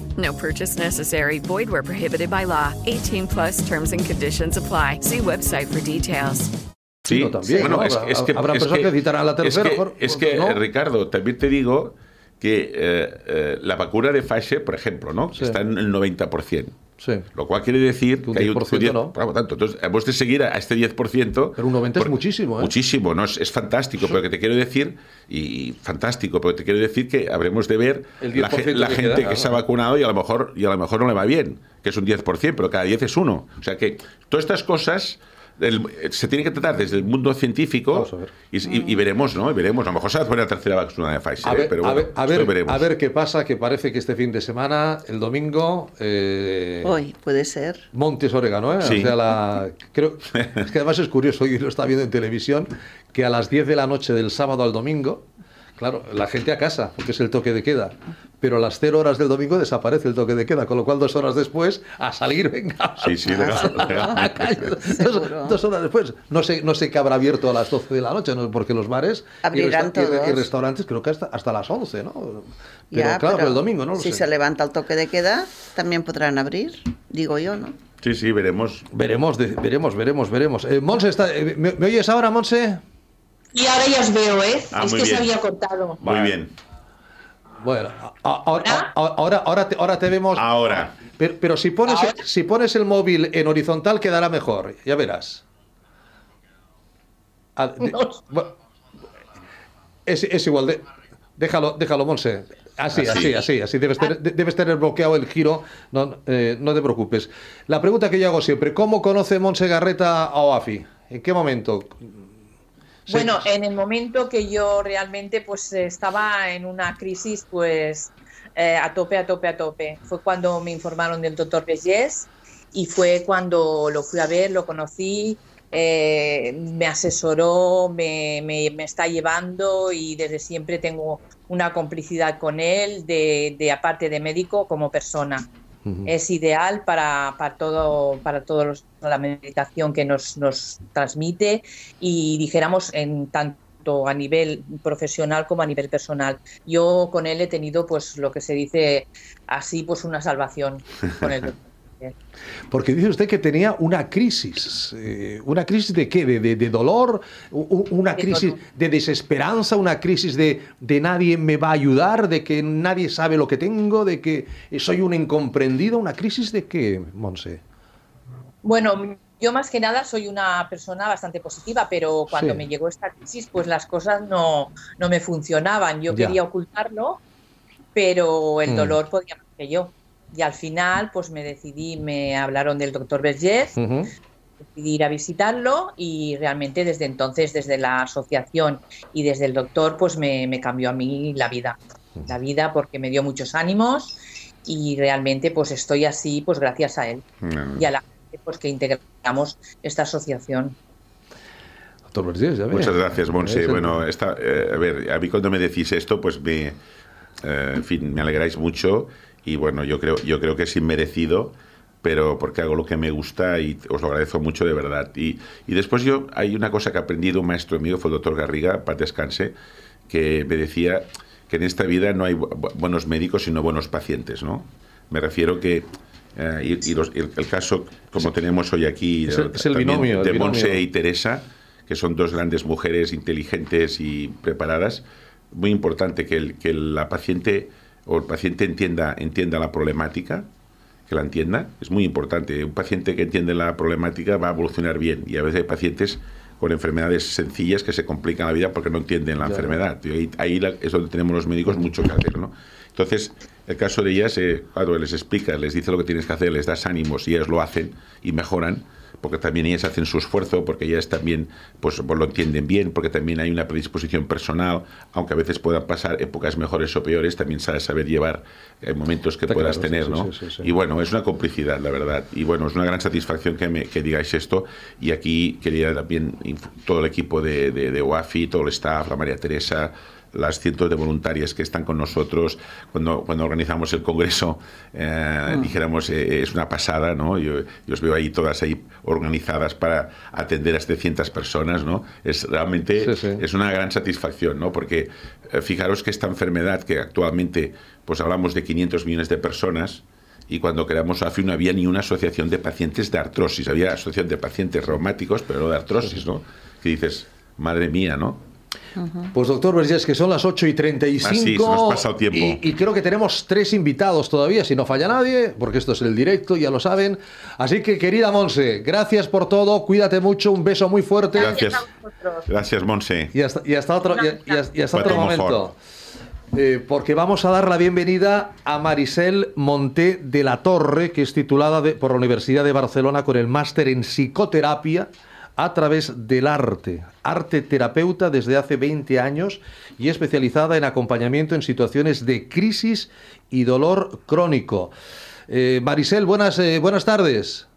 No purchase necessary. Void where prohibited by law. 18 plus terms and conditions apply. See website for details. Sí, no, también, bueno, ¿no? es, es que, habrá es personas que citarán la tercera, Es que, por- es por- que, ¿no? eh, Ricardo, también te digo que eh, eh, la vacuna de Pfizer, por ejemplo, ¿no? Sí. está en el 90%. Sí. Lo cual quiere decir Que un que hay un 10% 10%, no. Por tanto, entonces hemos de seguir a este 10%. Pero un 90 es porque- muchísimo, ¿eh? Muchísimo, ¿no? Es, es fantástico, pero que te quiero decir, y fantástico, pero te quiero decir que habremos de ver la, 10% la que gente queda, que se ha vacunado y a lo mejor y a lo mejor no le va bien, que es un 10%, pero cada 10 es uno. O sea que todas estas cosas el- se tienen que tratar desde el mundo científico Vamos a ver. y, y- y veremos, ¿no? Y veremos. A lo mejor se va a poner la tercera vacuna de Pfizer, A ¿eh? ver, pero a bueno, ver, a, ver, veremos. a ver qué pasa, que parece que este fin de semana, el domingo, eh, Hoy, puede ser. Montes Orégano, ¿eh? Sí. O sea, la, creo, es que además es curioso, hoy lo está viendo en televisión, que a las 10 de la noche del sábado al domingo, claro, la gente a casa, porque es el toque de queda, pero a las 0 horas del domingo desaparece el toque de queda, con lo cual dos horas después, a salir, venga. Sí, sí, *laughs* *laughs* dos, dos horas después. No sé, no sé qué habrá abierto a las 12 de la noche, ¿no? porque los bares y, resta- restaurantes creo que hasta, hasta las 11, ¿no? Pero Ya, claro, pero el domingo, ¿no? Lo si sé. se levanta el toque de queda, también podrán abrir, digo yo, ¿no? Sí, sí, veremos. Veremos, de- veremos, veremos, veremos. Eh, Monse, está, eh, ¿me, me oyes ahora, Monse? Y ahora ya os veo, ¿eh? Ah, es que se había cortado. Muy bien. Bueno, ahora, ahora, ahora, te, ahora te vemos. Ahora. Pero, pero si, pones, si pones el móvil en horizontal quedará mejor, ya verás. Ah, es, es igual, de- déjalo, déjalo, Monse. Así, así, así, así. Debes tener, de- debes tener bloqueado el giro, no, eh, no te preocupes. La pregunta que yo hago siempre, ¿cómo conoce Monse Garreta a OAFI? ¿En qué momento? Bueno, en el momento que yo realmente pues estaba en una crisis pues eh, a tope, a tope, a tope. Fue cuando me informaron del doctor Bellés y fue cuando lo fui a ver, lo conocí, eh, me asesoró, me, me- me está llevando y desde siempre tengo una complicidad con él, de, de aparte de médico, como persona. Es ideal para, para todo, para todos los- la meditación que nos, nos transmite y dijéramos en tanto a nivel profesional como a nivel personal. Yo con él he tenido pues lo que se dice así pues una salvación con él. *laughs* Porque dice usted que tenía una crisis. eh, ¿Una crisis de qué? ¿De, de- de dolor? ¿Una crisis de desesperanza? ¿Una crisis de, de nadie me va a ayudar? ¿De que nadie sabe lo que tengo? ¿De que soy un incomprendido? ¿Una crisis de qué, Monse? Bueno, yo más que nada soy una persona bastante positiva, pero cuando Sí. me llegó esta crisis, pues las cosas no, no me funcionaban. Yo Ya. quería ocultarlo, pero el Mm. dolor podía más que yo. Y al final, pues me decidí, me hablaron del doctor Vergés, Ujú. decidí ir a visitarlo y realmente desde entonces, desde la asociación y desde el doctor, pues me, me cambió a mí la vida. La vida porque me dio muchos ánimos y realmente pues estoy así pues gracias a él Mm. y a la gente pues que integramos esta asociación. Doctor Vergés, ya. Muchas gracias, Monse. Bueno, esta, eh, a ver, a mí cuando me decís esto, pues me, eh, en fin, me alegráis mucho y bueno, yo creo, yo creo que es inmerecido, pero porque hago lo que me gusta y os lo agradezco mucho de verdad. Y, y después yo, hay una cosa que he aprendido, un maestro mío, fue el doctor Garriga, paz descanse, que me decía que en esta vida no hay bu- bu- buenos médicos, sino buenos pacientes, ¿no? Me refiero que... eh, y y los- el, el caso, como tenemos hoy aquí, Es el- es el también binomio, de. Monse y Teresa, que son dos grandes mujeres inteligentes y preparadas, muy importante que, el- que la paciente o el paciente entienda, entienda la problemática, que la entienda, es muy importante. Un paciente que entiende la problemática va a evolucionar bien y a veces hay pacientes con enfermedades sencillas que se complican la vida porque no entienden la enfermedad. Y ahí ahí la- es donde tenemos los médicos mucho que hacer, ¿no? Entonces, el caso de ellas, eh, claro, les explica, les dice lo que tienes que hacer, les das ánimos y ellas lo hacen y mejoran, porque también ellas hacen su esfuerzo, porque ellas también pues, pues lo entienden bien, porque también hay una predisposición personal, aunque a veces puedan pasar épocas mejores o peores, también sabes saber llevar eh, momentos que Está puedas claro, tener, sí, ¿no? sí, sí. Y bueno, es una complicidad, la verdad. Y bueno, es una gran satisfacción que, me, que digáis esto. Y aquí quería también todo el equipo de, de, de OAFI, todo el staff, la María Teresa, las cientos de voluntarias que están con nosotros cuando, cuando organizamos el congreso, eh, dijéramos, eh, es una pasada, ¿no? Yo, yo os veo ahí todas ahí organizadas para atender a 700 personas, ¿no? Es realmente Sí, sí. es una gran satisfacción, ¿no? Porque eh, fijaros que esta enfermedad que actualmente, pues hablamos de 500 millones de personas, y cuando creamos AFI no había ni una asociación de pacientes de artrosis, había asociación de pacientes reumáticos, pero no de artrosis, ¿no? Que dices, madre mía, ¿no? Pues doctor Vergés, que son las 8 y 35. Ah, sí, se nos pasa el tiempo. Y, y creo que tenemos tres invitados todavía, si no falla nadie, porque esto es el directo, ya lo saben. Así que, querida Monse, gracias por todo, cuídate mucho, un beso muy fuerte. Gracias. Gracias, Monse. Y hasta, y hasta otro, y, y hasta- y hasta otro Cuatro momento. Eh, porque vamos a dar la bienvenida a Marisel Monté de la Torre, que es titulada de- por la Universidad de Barcelona con el máster en psicoterapia a través del arte. Arte terapeuta desde hace 20 años y especializada en acompañamiento en situaciones de crisis y dolor crónico. Eh, Marisel, buenas, eh, buenas tardes.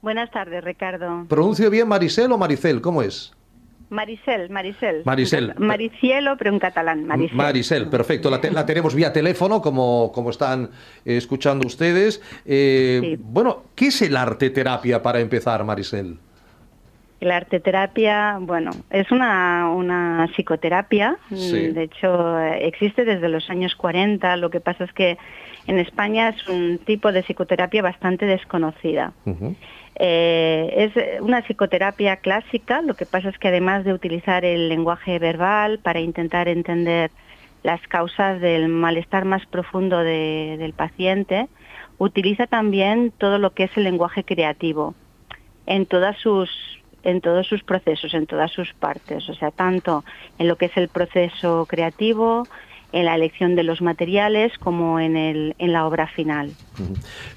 Buenas tardes, Ricardo. ¿Pronuncio bien Marisel o Maricel? ¿Cómo es? Maricel, Maricel. Maricel. Maricielo, pero en catalán, Maricel. Maricel, perfecto. La, te- la tenemos vía teléfono, como, como están eh, escuchando ustedes. Eh, Sí. Bueno, ¿qué es el arte terapia para empezar, Maricel? La arteterapia, bueno, es una, una psicoterapia, Sí. de hecho eh, existe desde los años 40, lo que pasa es que en España es un tipo de psicoterapia bastante desconocida. Eh, es una psicoterapia clásica, lo que pasa es que además de utilizar el lenguaje verbal para intentar entender las causas del malestar más profundo de- del paciente, utiliza también todo lo que es el lenguaje creativo en todas sus en todos sus procesos, en todas sus partes, o sea, tanto en lo que es el proceso creativo, en la elección de los materiales, como en el en la obra final.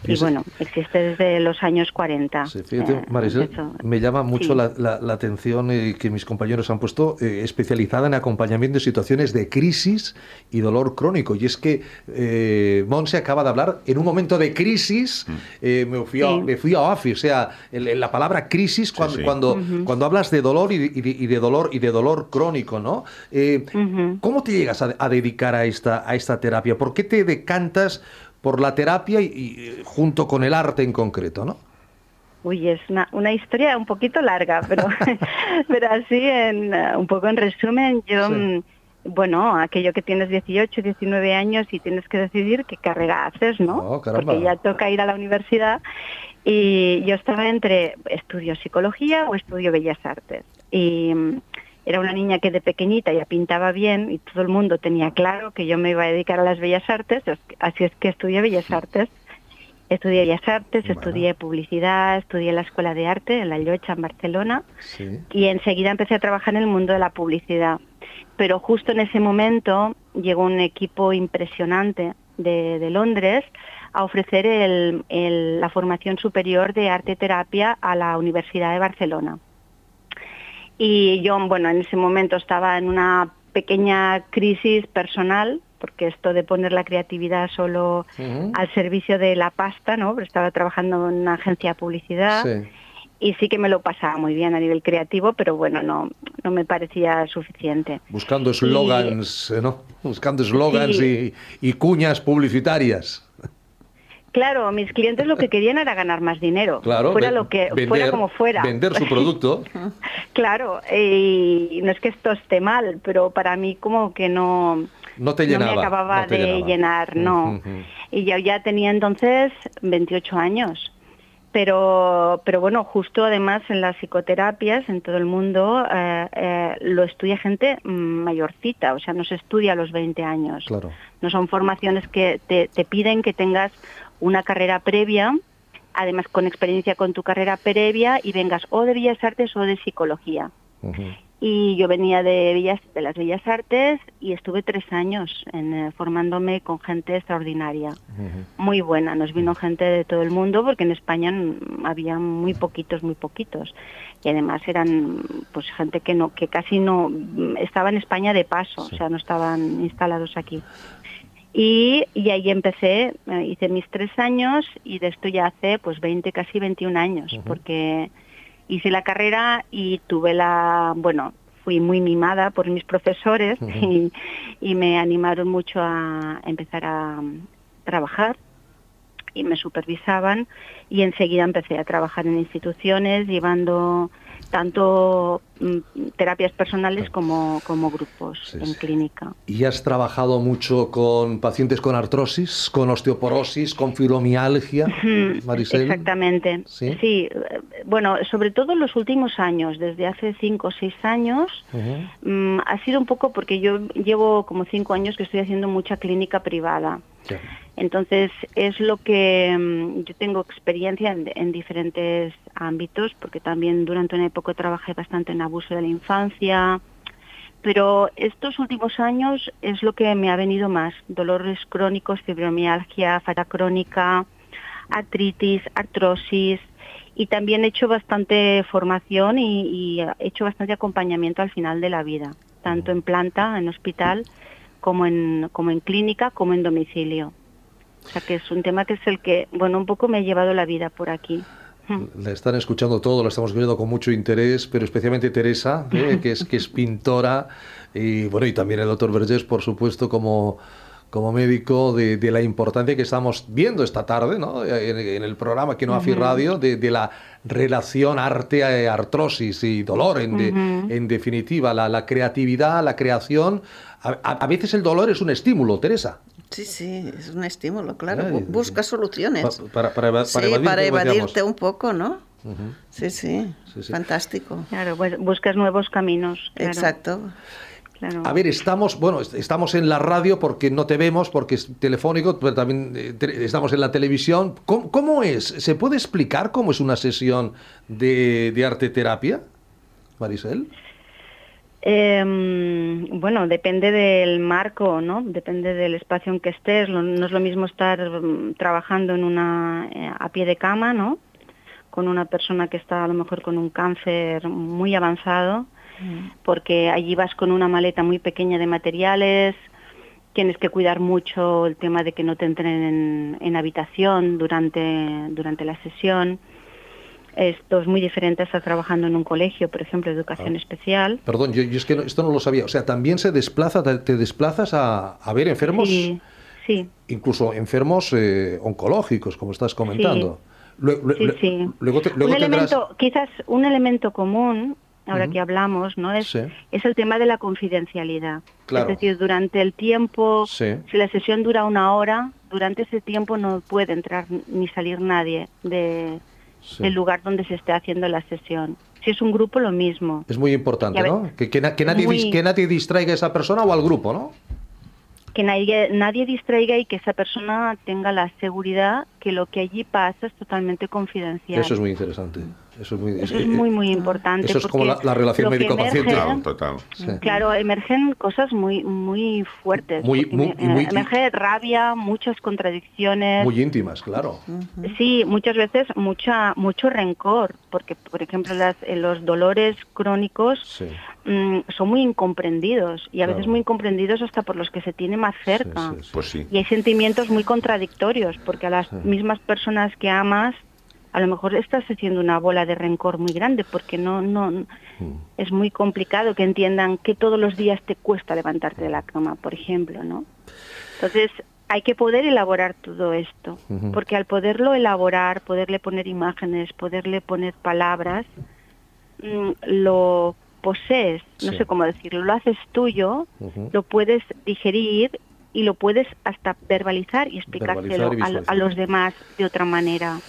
Y Fíjese- bueno, existe desde los años 40. Sí, fíjate, Eh, Marisel, me llama mucho sí. la, la- la atención eh, que mis compañeros han puesto eh, especializada en acompañamiento de situaciones de crisis y dolor crónico. Y es que eh, Monse acaba de hablar en un momento de crisis, eh, me, fui a, Sí. me fui a AFI, o sea, el- el- la palabra crisis cuando, sí. cuando, Ujú. cuando hablas de dolor y de, y de- y de dolor y de dolor crónico, ¿no? Eh, Ujú. ¿Cómo te llegas a, a dedicar a esta, a esta terapia? ¿Por qué te decantas por la terapia y, y, eh, junto con el arte en concreto, no? Uy, es una, una historia un poquito larga, pero, *laughs* *laughs* pero así, en, eh, un poco en resumen, yo, Sí. mm, bueno, aquello que tienes 18, 19 años y tienes que decidir qué carrera haces, ¿no? Oh. Porque ya toca ir a la universidad y yo estaba entre estudio psicología o estudio bellas artes. Y mm, era una niña que de pequeñita ya pintaba bien y todo el mundo tenía claro que yo me iba a dedicar a las bellas artes, así es que estudié bellas artes. Estudié Bellas Artes, Bueno. estudié publicidad, estudié en la Escuela de Arte en La Llocha, en Barcelona, Sí. y enseguida empecé a trabajar en el mundo de la publicidad. Pero justo en ese momento llegó un equipo impresionante de, de Londres a ofrecer el- el- la formación superior de arte terapia a la Universidad de Barcelona. Y yo, bueno, en ese momento estaba en una pequeña crisis personal, porque esto de poner la creatividad solo al servicio de la pasta, ¿no? Pero estaba trabajando en una agencia de publicidad Sí. y sí que me lo pasaba muy bien a nivel creativo, pero bueno, no, no me parecía suficiente. Buscando eslogans, ¿no? Buscando eslogans Sí. y, y cuñas publicitarias. Claro, mis clientes lo que querían era ganar más dinero, *laughs* Claro. fuera lo que vender, fuera como fuera. Vender su producto. *laughs* claro, y no es que esto esté mal, pero para mí como que no No te no llenaba. me acababa no de llenaba. llenar, no. Y yo ya tenía entonces 28 años. Pero, pero bueno, justo además en las psicoterapias en todo el mundo eh, eh, lo estudia gente mayorcita, o sea, no se estudia a los 20 años. Claro. No son formaciones que te, te piden que tengas una carrera previa, además con experiencia con tu carrera previa y vengas o de Bellas Artes o de Psicología. Y yo venía de, Bellas, de las Bellas Artes y estuve tres años en, eh, formándome con gente extraordinaria, muy buena. Nos vino gente de todo el mundo porque en España había muy poquitos, muy poquitos. Y además eran pues gente que no que casi no mm, estaba en España de paso, o sea, no estaban instalados aquí. Y, y ahí empecé, eh, hice mis tres años y de esto ya hace pues 20, casi 21 años, porque hice la carrera y tuve la, bueno, fui muy mimada por mis profesores y, y me animaron mucho a empezar a mm, trabajar y me supervisaban y enseguida empecé a trabajar en instituciones llevando tanto mm, terapias personales como, como grupos Sí, en sí. clínica. ¿Y has trabajado mucho con pacientes con artrosis, con osteoporosis, con fibromialgia, *laughs* Ujú, Marisel? Exactamente. ¿Sí? Sí. eh, bueno, sobre todo en los últimos años, desde hace cinco o seis años, mm, ha sido un poco porque yo llevo como cinco años que estoy haciendo mucha clínica privada. Entonces, es lo que mm, yo tengo experiencia en, en diferentes ámbitos, porque también durante una época trabajé bastante en abuso de la infancia, pero estos últimos años es lo que me ha venido más, dolores crónicos, fibromialgia, fatiga crónica, artritis, artrosis, y también he hecho bastante formación y, he hecho bastante acompañamiento al final de la vida, tanto en planta, en hospital, como en clínica, como en domicilio. O sea que es un tema que es el que, bueno, un poco me ha llevado la vida por aquí. La están escuchando todo, la estamos viendo con mucho interés, pero especialmente Teresa, ¿eh? *laughs* que, es, que es pintora, y bueno, y también el doctor Vergés, por supuesto, como, como médico de, de la importancia que estamos viendo esta tarde ¿no? en, en el programa que no hace radio de, de la relación arte-artrosis y dolor en, de- Ujú. en definitiva, la, la creatividad, la creación. A, veces el dolor es un estímulo, Teresa. Sí, sí, es un estímulo, claro. Ay, Bu- Busca soluciones. Pa- para, para, para sí, evadirte, para decíamos. evadirte un poco, ¿no? Sí, sí, Sí, sí. fantástico. Claro, pues buscas nuevos caminos. claro, Exacto. claro. A ver, estamos, bueno, est- estamos en la radio porque no te vemos, porque es telefónico, pero también eh, te- estamos en la televisión. ¿Cómo, cómo es? ¿Se puede explicar cómo es una sesión de, de arte terapia, Marisel? Em, bueno, depende del marco, ¿no? Depende del espacio en que estés. No es lo mismo estar mm, trabajando en una eh, a pie de cama, ¿no? Con una persona que está a lo mejor con un cáncer muy avanzado, porque allí vas con una maleta muy pequeña de materiales, tienes que cuidar mucho el tema de que no te entren en, en habitación durante, durante la sesión. Esto es muy diferente a estar trabajando en un colegio, por ejemplo, educación especial. Perdón, yo, yo es que no- esto no lo sabía. O sea, también se desplaza, te, te desplazas a, a ver enfermos, Sí, sí, incluso enfermos eh, oncológicos, como estás comentando. Lue- lue- sí, lue- sí. Luego, te- luego un tendrás... elemento, quizás un elemento común, ahora que hablamos, ¿no? Es, Sí. es el tema de la confidencialidad. Claro. Es decir, durante el tiempo, Sí. si la sesión dura una hora, durante ese tiempo no puede entrar ni salir nadie de, Sí. del lugar donde se esté haciendo la sesión. Si es un grupo, lo mismo. Es muy importante, ¿no? Que, que na- que nadie, muy- que nadie distraiga a esa persona o al grupo, ¿no? que nadie, nadie distraiga y que esa persona tenga la seguridad que lo que allí pasa es totalmente confidencial. Eso es muy interesante. Eso es muy, Eso es muy, muy importante. Eso es como la, la relación médico-paciente. emerge- Total. Sí. Claro, emergen cosas muy muy fuertes. Muy- muy- emerge rabia, muchas contradicciones. Muy íntimas, claro. Sí, muchas veces mucha mucho rencor, porque por ejemplo las, eh, los dolores crónicos Sí. mm, son muy incomprendidos y a veces Claro. muy incomprendidos hasta por los que se tiene más cerca. Sí, sí, sí. Pues sí. Y hay sentimientos muy contradictorios, porque a las mismas personas que amas, a lo mejor estás haciendo una bola de rencor muy grande, porque no, no, Mm. es muy complicado que entiendan que todos los días te cuesta levantarte de la cama, por ejemplo, ¿no? Entonces, hay que poder elaborar todo esto, porque al poderlo elaborar, poderle poner imágenes, poderle poner palabras, mm, lo posees, no Sí. sé cómo decirlo, lo haces tuyo, lo puedes digerir y lo puedes hasta verbalizar y explicárselo Verbalizar y a, visualizar. a los demás de otra manera.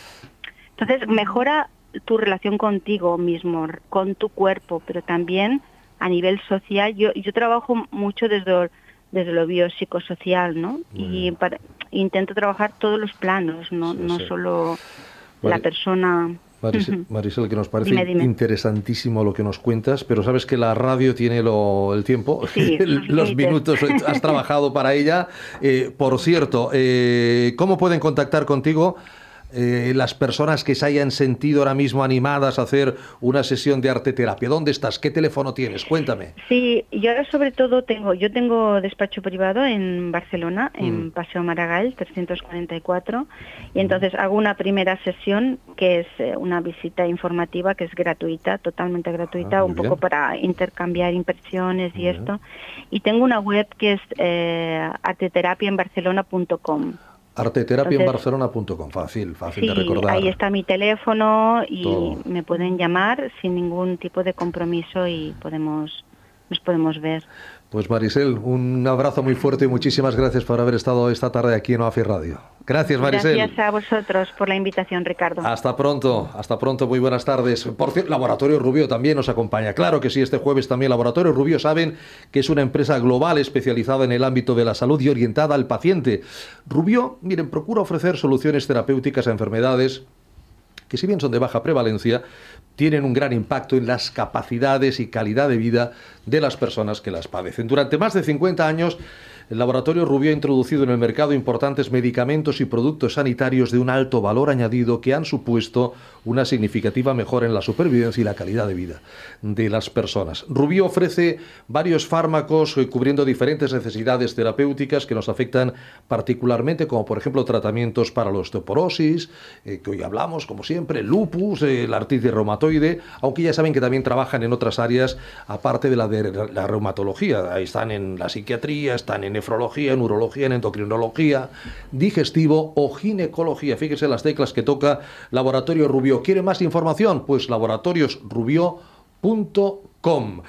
Entonces, mejora tu relación contigo mismo, con tu cuerpo, pero también a nivel social. Yo, yo trabajo mucho desde, desde lo biopsicosocial, ¿no? Y para- intento trabajar todos los planos, no, Sí, no sí. solo Vale. la persona. Marisel, que nos parece Dime, dime. interesantísimo lo que nos cuentas, pero sabes que la radio tiene lo- el tiempo, *laughs* Sí, los minutos, *laughs* has trabajado para ella. Eh, por cierto, eh, ¿cómo pueden contactar contigo eh, las personas que se hayan sentido ahora mismo animadas a hacer una sesión de arte terapia? ¿Dónde estás? ¿Qué teléfono tienes? Cuéntame. Sí, yo ahora sobre todo tengo, yo tengo despacho privado en Barcelona, Mm. en Paseo Maragall 344, y entonces hago una primera sesión que es eh, una visita informativa que es gratuita, totalmente gratuita, Ah, muy un poco para intercambiar impresiones y bien. esto. Y tengo una web que es eh, arteterapiaenbarcelona.com. Arteterapiaenbarcelona.com. Fácil, fácil Sí, de recordar. ahí está mi teléfono y Todo. me pueden llamar sin ningún tipo de compromiso y podemos nos podemos ver. Pues Marisel, un abrazo muy fuerte y muchísimas gracias por haber estado esta tarde aquí en OAFI Radio. Gracias, Marisel. Gracias a vosotros por la invitación, Ricardo. Hasta pronto, hasta pronto, muy buenas tardes. Por cierto, Laboratorio Rubio también nos acompaña. Claro que sí, este jueves también Laboratorio Rubio saben que es una empresa global especializada en el ámbito de la salud y orientada al paciente. Rubio, miren, procura ofrecer soluciones terapéuticas a enfermedades que si bien son de baja prevalencia, tienen un gran impacto en las capacidades y calidad de vida de las personas que las padecen. Durante más de 50 años, el laboratorio Rubio ha introducido en el mercado importantes medicamentos y productos sanitarios de un alto valor añadido que han supuesto una significativa mejora en la supervivencia y la calidad de vida de las personas. Rubio ofrece varios fármacos eh, cubriendo diferentes necesidades terapéuticas que nos afectan particularmente, como por ejemplo tratamientos para la osteoporosis, eh, que hoy hablamos, como siempre, lupus, eh, la artritis reumatoide, aunque ya saben que también trabajan en otras áreas aparte de la de la reumatología. Ahí están en la psiquiatría, están en nefrología, en urología, en endocrinología, digestivo o ginecología. Fíjese las teclas que toca Laboratorio Rubio. ¿Quiere más información? Pues laboratoriosrubio.com.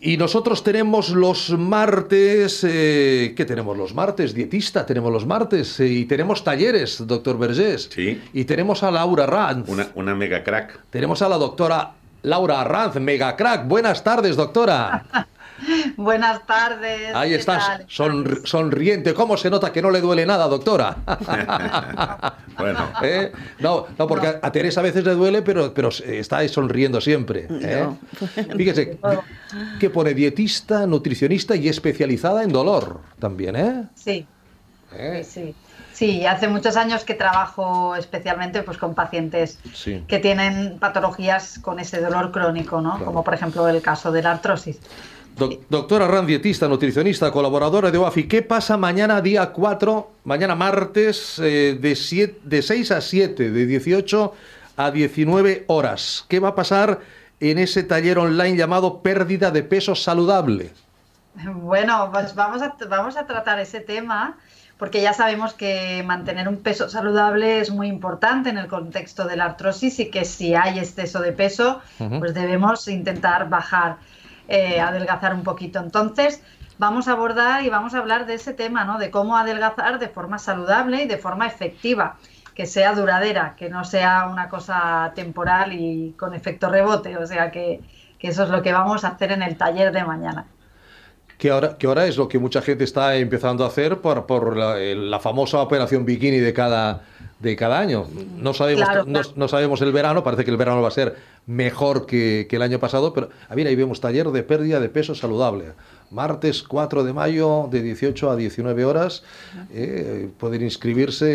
Y nosotros tenemos los martes, eh, ¿qué tenemos los martes? Dietista, tenemos los martes eh, y tenemos talleres, doctor Vergés. Sí. Y tenemos a Laura Ranz. Una, una mega crack. Tenemos a la doctora Laura Ranz, mega crack. Buenas tardes, doctora. *laughs* *laughs* Buenas tardes. Ahí ¿qué estás, sonriente. ¿Cómo se nota que no le duele nada, doctora? *laughs* bueno. ¿Eh? No, no, porque a- a Teresa a veces le duele, pero, pero está ahí sonriendo siempre. ¿eh? Fíjese, *laughs* que pone dietista, nutricionista y especializada en dolor también, ¿eh? Sí, ¿Eh? sí, sí. Sí, hace muchos años que trabajo especialmente pues, con pacientes Sí. que tienen patologías con ese dolor crónico, ¿no? Claro. Como por ejemplo el caso de la artrosis. Doc- doctora Ran, dietista, nutricionista, colaboradora de OAFI. ¿Qué pasa mañana, día 4, mañana martes, eh, de, siete- de 6 a 7, de 18 a 19 horas? ¿Qué va a pasar en ese taller online llamado Pérdida de Peso Saludable? Bueno, pues vamos a, vamos a tratar ese tema porque ya sabemos que mantener un peso saludable es muy importante en el contexto de la artrosis y que si hay exceso de peso, pues debemos intentar bajar, eh, adelgazar un poquito. Entonces, vamos a abordar y vamos a hablar de ese tema, ¿no? De cómo adelgazar de forma saludable y de forma efectiva, que sea duradera, que no sea una cosa temporal y con efecto rebote. O sea que, que eso es lo que vamos a hacer en el taller de mañana. Que ahora, es lo que mucha gente está empezando a hacer por, por la, la famosa operación bikini de cada, de cada año. No sabemos, Claro, no, claro. no sabemos el verano, parece que el verano va a ser mejor que, que el año pasado, pero a ver, ahí vemos taller de pérdida de peso saludable. Martes 4 de mayo de 18 a 19 horas. eh, pueden inscribirse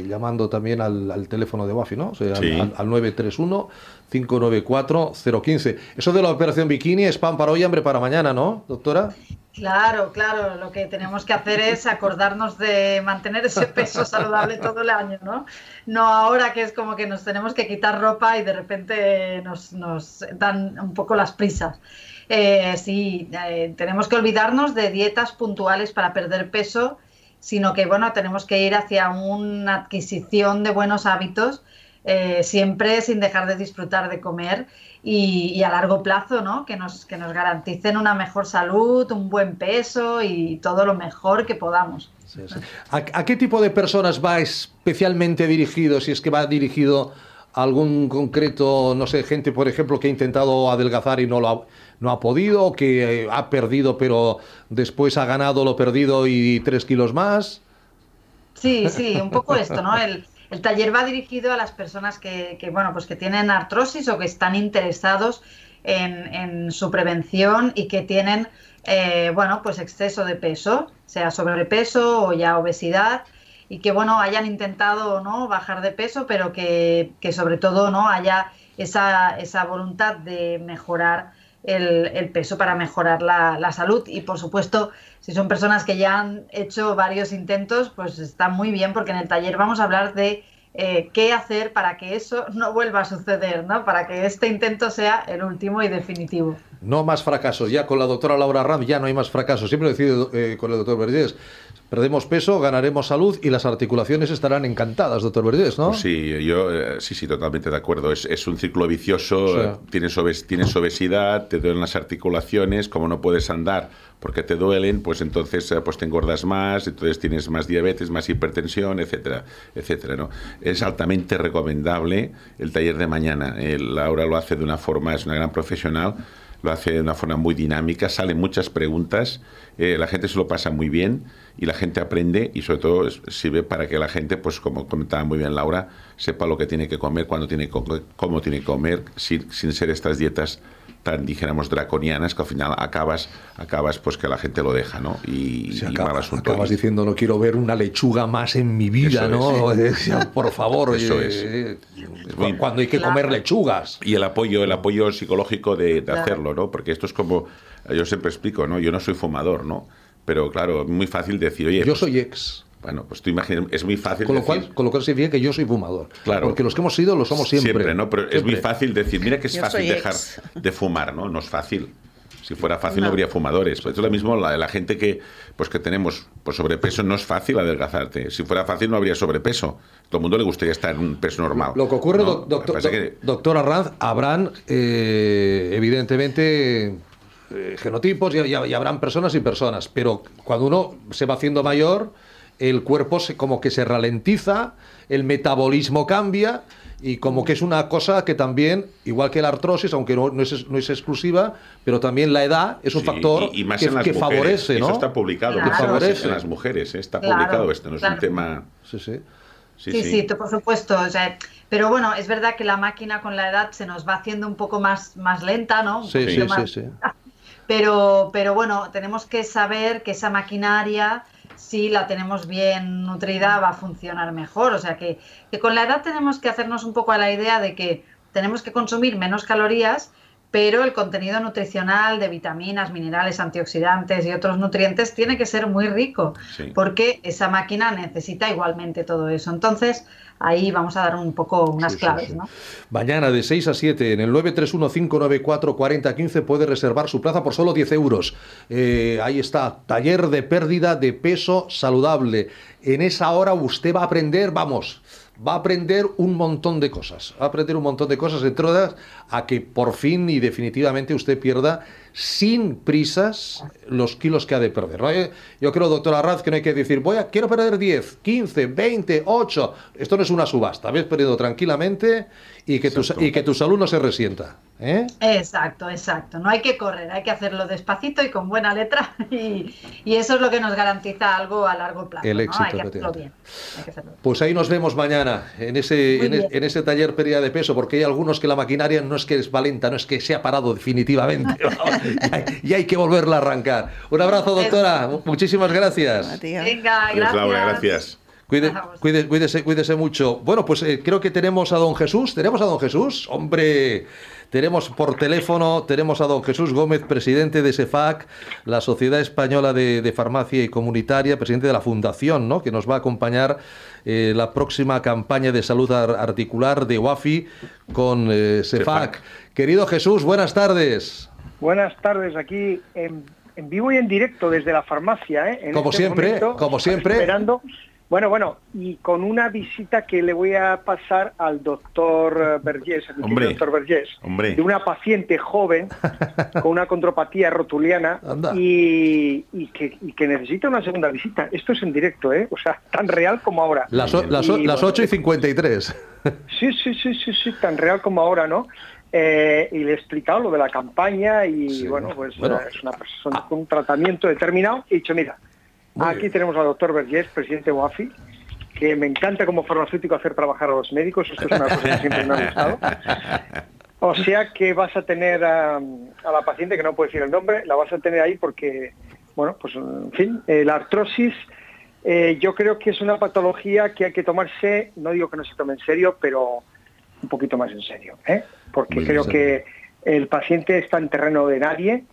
eh, llamando también al, al teléfono de Wafi, ¿no? O sea, al- Sí. al, al 931 594 015. Eso de la operación bikini es pan para hoy, hambre para mañana, ¿no, doctora? Claro, claro, lo que tenemos que hacer es acordarnos de mantener ese peso saludable todo el año, ¿no? No ahora que es como que nos tenemos que quitar ropa y de repente nos, nos dan un poco las prisas. Eh, sí, eh, tenemos que olvidarnos de dietas puntuales para perder peso, sino que, bueno, tenemos que ir hacia una adquisición de buenos hábitos, eh, siempre sin dejar de disfrutar de comer y, y a largo plazo, ¿no? Que nos, que nos garanticen una mejor salud, un buen peso y todo lo mejor que podamos. ¿A, a qué tipo de personas va especialmente dirigido? Si es que va dirigido a algún concreto, no sé, gente, por ejemplo, que ha intentado adelgazar y no lo ha, no ha podido, o que ha perdido pero después ha ganado lo perdido y tres kilos más. Sí, sí, un poco esto, ¿no? El, el taller va dirigido a las personas que, bueno, pues que tienen artrosis o que están interesados en, en su prevención y que tienen, eh, bueno, pues exceso de peso, sea sobrepeso o ya obesidad, y que, bueno, hayan intentado, ¿no? Bajar de peso, pero que, que sobre todo, ¿no? Haya esa, esa voluntad de mejorar el, peso para mejorar la, salud y por supuesto si son personas que ya han hecho varios intentos pues está muy bien porque en el taller vamos a hablar de eh, qué hacer para que eso no vuelva a suceder, ¿no? Para que este intento sea el último y definitivo. No más fracasos. Ya con la doctora Laura Ram ya no hay más fracasos. Siempre lo decido eh, con el doctor Vergés. Perdemos peso, ganaremos salud y las articulaciones estarán encantadas, doctor Vergés, ¿no? Pues sí, yo eh, sí, sí, totalmente de acuerdo. Es, es un círculo vicioso. Sí. eh, Tienes, obes- tienes obesidad, te duelen las articulaciones, como no puedes andar porque te duelen, pues entonces eh, pues te engordas más, entonces tienes más diabetes, más hipertensión, etcétera, etcétera. ¿no? Es altamente recomendable el taller de mañana. Laura lo hace de una forma, es una gran profesional lo hace de una forma muy dinámica, salen muchas preguntas, eh, la gente se lo pasa muy bien y la gente aprende y sobre todo sirve para que la gente, pues como comentaba muy bien Laura, sepa lo que tiene que comer, cuándo tiene que comer, cómo tiene que comer, sin, sin ser estas dietas tan, dijéramos, draconianas que al final acabas, acabas pues que la gente lo deja, ¿no? Y, y mal asunto. Acabas diciendo, no quiero ver una lechuga más en mi vida, Eso ¿no? es. *laughs* Por favor, Eso es. eh, Es muy- cuando hay que comer lechugas. Y el apoyo, el apoyo psicológico de, de Claro. hacerlo, ¿no? Porque esto es como, yo siempre explico, ¿no? Yo no soy fumador, ¿no? Pero claro, es muy fácil decir, oye... Yo pues- soy ex. Bueno, pues tú imaginas, es muy fácil Con lo, decir... cual, con lo cual significa que yo soy fumador. Claro. Porque los que hemos sido lo somos siempre. ¿no? Pero es muy Siempre. fácil decir, mira que es Yo fácil dejar ex. de fumar, ¿no? No es fácil. Si fuera fácil no, habría fumadores. Pues es lo mismo la, la gente que pues que tenemos pues sobrepeso no es fácil adelgazarte. Si fuera fácil no habría sobrepeso. todo el mundo le gustaría estar en un peso normal. Lo que ocurre, ¿no? doctor, que- doctor Arranz, habrán eh, evidentemente eh, genotipos y, y- y habrán personas y personas, pero cuando uno se va haciendo mayor, el cuerpo se, como que se ralentiza, el metabolismo cambia y como que es una cosa que también, igual que la artrosis, aunque no, no es, no es exclusiva, pero también la edad es un Sí, factor y, y más que, en las que mujeres. favorece, ¿no? Eso está publicado. Claro. veces Favorece. En las mujeres, ¿eh? está Claro, publicado esto, no es claro. un tema... Sí, sí. Sí, Sí, sí. sí, tú, por supuesto. o sea, pero bueno, es verdad que la máquina con la edad se nos va haciendo un poco más, más lenta, ¿no? Un Sí, sí, sí. Pero, pero bueno, tenemos que saber que esa maquinaria, si la tenemos bien nutrida, va a funcionar mejor. O sea que, que con la edad tenemos que hacernos un poco a la idea de que tenemos que consumir menos calorías, pero el contenido nutricional de vitaminas, minerales, antioxidantes y otros nutrientes tiene que ser muy rico, Sí. porque esa máquina necesita igualmente todo eso. Entonces, ahí vamos a dar un poco unas Sí, claves, sí. ¿no? Mañana de 6 a 7 en el 931-594-4015 puede reservar su plaza por solo 10 euros. Eh, ahí está, taller de pérdida de peso saludable. En esa hora usted va a aprender, vamos, va a aprender un montón de cosas. Va a aprender un montón de cosas, entre otras, a que por fin y definitivamente usted pierda sin prisas los kilos que ha de perder. ¿no? Eh, Yo creo, doctor Arraz, que no hay que decir, voy a, quiero perder 10, 15, 20, 8. Esto no es una subasta. Ves perdiendo tranquilamente y que, tu, y que tu salud no se resienta. ¿Eh? Exacto, exacto. No hay que correr, hay que hacerlo despacito y con buena letra *laughs* y, y eso es lo que nos garantiza algo a largo plazo. El ¿no? éxito Hay que hacerlo bien. hay que hacerlo bien. Pues ahí nos vemos mañana en ese, en, e- en ese taller pérdida de peso, porque hay algunos que la maquinaria no es que es valenta, no es que se ha parado definitivamente. *laughs* y, hay, y hay que volverla a arrancar. Un abrazo, doctora. Muchísimas gracias. Venga, Adiós, gracias. Laura, gracias. Cuide- cuide- cuídese, cuídese mucho. Bueno, pues eh, creo que tenemos a don Jesús. ¿Tenemos a don Jesús? Hombre, tenemos por teléfono, tenemos a don Jesús Gómez, presidente de SEFAC, la Sociedad Española de, de Farmacia y Comunitaria, presidente de la Fundación, ¿no? que nos va a acompañar eh, la próxima campaña de salud ar- articular de WAFI con eh, SEFAC. Querido Jesús, buenas tardes. Buenas tardes, aquí en, en vivo y en directo desde la farmacia. ¿eh? En Como este siempre, momento, como siempre. Esperando. Bueno, bueno, y con una visita que le voy a pasar al doctor Vergés, al Hombre, doctor Vergés, hombre. de una paciente joven *laughs* con una contropatía rotuliana y, y que, y que necesita una segunda visita. Esto es en directo, ¿eh? O sea, tan real como ahora. Las, o- las, Y, las bueno, 8 y 53. Sí, sí, sí, sí, sí, tan real como ahora, ¿no? Eh, y le he explicado lo de la campaña y Sí, bueno, pues bueno. eh, es una persona con un tratamiento determinado. Y he dicho, mira, Muy aquí bien. tenemos al doctor Vergés, presidente de UAFI, que me encanta como farmacéutico hacer trabajar a los médicos, esto es una cosa que siempre me ha gustado. *laughs* O sea que vas a tener a, a la paciente, que no puedo decir el nombre, la vas a tener ahí porque, bueno, pues en fin, eh, la artrosis eh, yo creo que es una patología que hay que tomarse, no digo que no se tome en serio, pero un poquito más en serio, ¿eh? porque Muy creo que el paciente está en terreno de nadie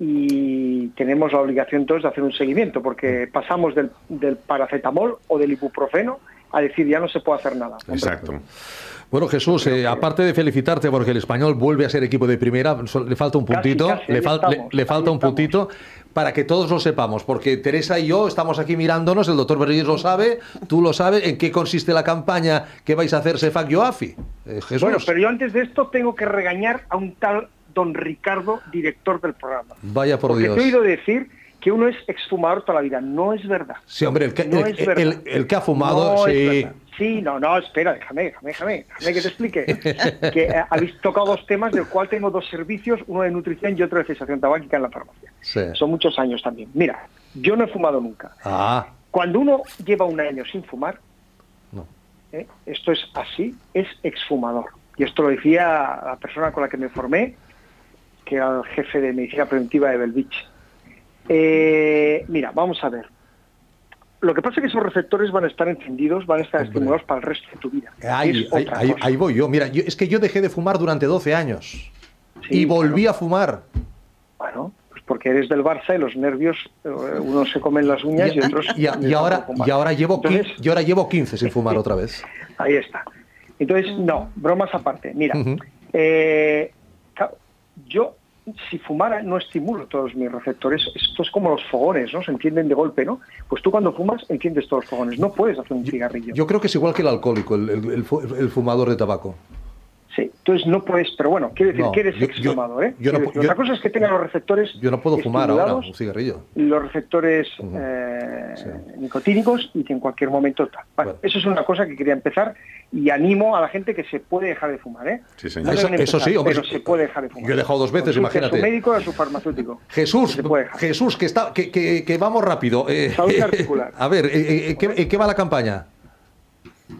y tenemos la obligación todos de hacer un seguimiento, porque pasamos del, del paracetamol o del ibuprofeno a decir ya no se puede hacer nada. Exacto. Bueno, Jesús, eh, aparte de felicitarte porque el español vuelve a ser equipo de primera, le falta un puntito, casi, le, ahí fal- le- estamos, le falta un puntito para que todos lo sepamos, porque Teresa y yo estamos aquí mirándonos, el doctor Berríes lo sabe, tú lo sabes, en qué consiste la campaña que vais a hacer Sefac Yoafi. Eh, Jesús, Bueno, pero yo antes de esto tengo que regañar a un tal don Ricardo, director del programa. vaya por Porque Dios. te he oído decir que uno es exfumador toda la vida. No es verdad. Sí, hombre, el que, No el- que ha fumado, No es sí. verdad. Sí, no, no, espera, déjame, déjame, déjame, déjame que te explique. *laughs* que eh, habéis tocado dos temas, del cual tengo dos servicios, uno de nutrición y otro de cesación tabáquica en la farmacia. Sí. Son muchos años también. Mira, yo no he fumado nunca. Ah, Cuando uno lleva un año sin fumar, No. ¿eh? esto es así, es exfumador. Y esto lo decía la persona con la que me formé, que era el jefe de medicina preventiva de Belvich. Eh, mira, vamos a ver. Lo que pasa es que esos receptores van a estar encendidos, van a estar Hombre. estimulados para el resto de tu vida. ahí, voy yo. Mira, yo- es que yo dejé de fumar durante 12 años Sí, y volví a fumar. Bueno, pues porque eres del Barça y los nervios, eh, unos se comen las uñas y, otros... y, y ahora, y ahora llevo Entonces- y ahora llevo 15 sin fumar otra vez. *laughs* Ahí está. Entonces, no, bromas aparte. Mira, eh, yo si fumara no estimulo todos mis receptores. Esto es como los fogones, ¿no? Se encienden de golpe, ¿no? Pues tú cuando fumas enciendes todos los fogones. No puedes hacer un cigarrillo. Yo creo que es igual que el alcohólico, el, el- el fu- el fumador de tabaco. Sí, entonces no puedes, pero bueno, quiere decir No, que eres exfumador, ¿eh? yo no decir, yo- Otra cosa es que tenga los receptores Yo no puedo fumar ahora un cigarrillo. los receptores eh, nicotínicos y que en cualquier momento tal. Bueno, Eso es una cosa que quería empezar y animo a la gente que se puede dejar de fumar, ¿eh? Sí, No Eso- sí, hombre, pero se puede dejar de fumar. Yo he dejado dos veces, Consulte imagínate. A su médico o a su farmacéutico. Jesús, Jesús, que, está, que, que- que vamos rápido. Eh, Salud articular. *laughs* a ver, eh, eh, ¿qué, en qué va la campaña?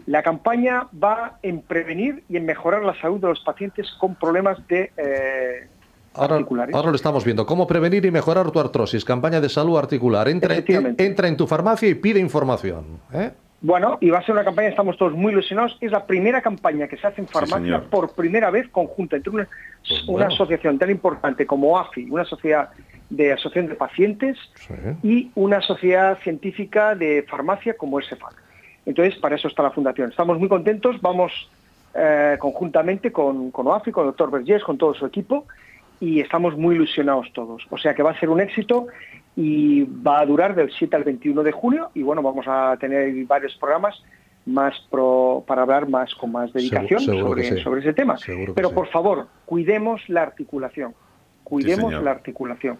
La campaña va en prevenir y en mejorar la salud de los pacientes con problemas de eh, Ahora, articulares. ahora lo estamos viendo. ¿Cómo prevenir y mejorar tu artrosis? Campaña de salud articular. Entra, entra en tu farmacia y pide información. ¿eh? Bueno, y va a ser una campaña, estamos todos muy ilusionados. Es la primera campaña que se hace en farmacia por primera vez conjunta entre una, una bueno. asociación tan importante como AFI, una sociedad de asociación de pacientes, y una sociedad científica de farmacia como es CEFAC. Entonces, para eso está la fundación. Estamos muy contentos, vamos eh, conjuntamente con, con OAFI, con el doctor Vergés, con todo su equipo, y estamos muy ilusionados todos. O sea que va a ser un éxito y va a durar del 7 al 21 de junio, y bueno, vamos a tener varios programas más pro- para hablar más con más dedicación Seguro- seguro que sobre, sí. sobre ese tema. Seguro Pero sí. por favor, cuidemos la articulación. Cuidemos la articulación.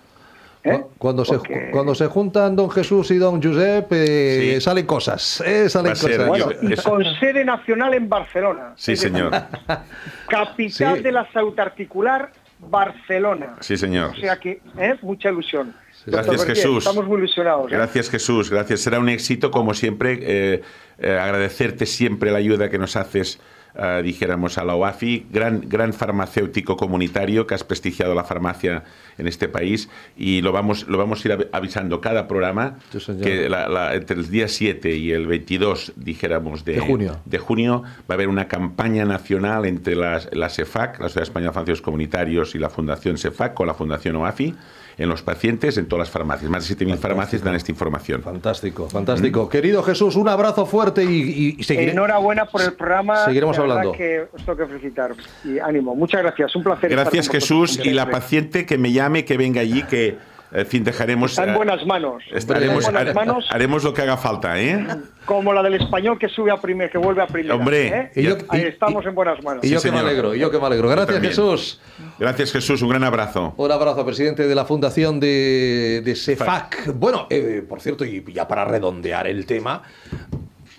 ¿Eh? Cuando se, Porque- cuando se juntan don Jesús y don Josep, eh, salen cosas. eh, salen a ser- cosas. Bueno, y Eso- con sede nacional en Barcelona. Sí, señor. *laughs* Capital Sí. de la salud articular, Barcelona. Sí, señor. O sea que, ¿eh? mucha ilusión. Gracias, Jesús. Estamos muy ilusionados. ¿eh? Gracias Jesús, gracias. Será un éxito, como siempre, eh, eh, agradecerte siempre la ayuda que nos haces, eh, dijéramos, a la OAFI, gran, gran farmacéutico comunitario que has prestigiado la farmacia en este país y lo vamos, lo vamos a ir av- avisando cada programa, que la- la- entre el día 7 y el 22, dijéramos, de, De junio. de junio, va a haber una campaña nacional entre las, la SEFAC, la Sociedad Española de Farmacéuticos Comunitarios, y la Fundación SEFAC con la Fundación OAFI, en los pacientes, en todas las farmacias. Más de 7.000 farmacias dan esta información. Fantástico, fantástico. Querido Jesús, un abrazo fuerte y, y seguiré- Enhorabuena por el programa. Seguiremos hablando. que os tengo que felicitar. Y ánimo. Muchas gracias. Un placer. estar Gracias con vosotros. Jesús y la paciente que me llame, que venga allí, que en fin dejaremos. Está en eh, buenas manos. estaremos- en buenas manos, haremos lo que haga falta, ¿eh? como la del español que sube a primer, que vuelve a primera. Hombre, ¿eh? y yo- Ahí estamos en buenas manos. Y yo Sí, que me alegro, y yo que me alegro. Gracias. Jesús. Gracias Jesús, un gran abrazo. Un abrazo, presidente de la Fundación de, de CEFAC. Bueno, eh, por cierto, y ya para redondear el tema,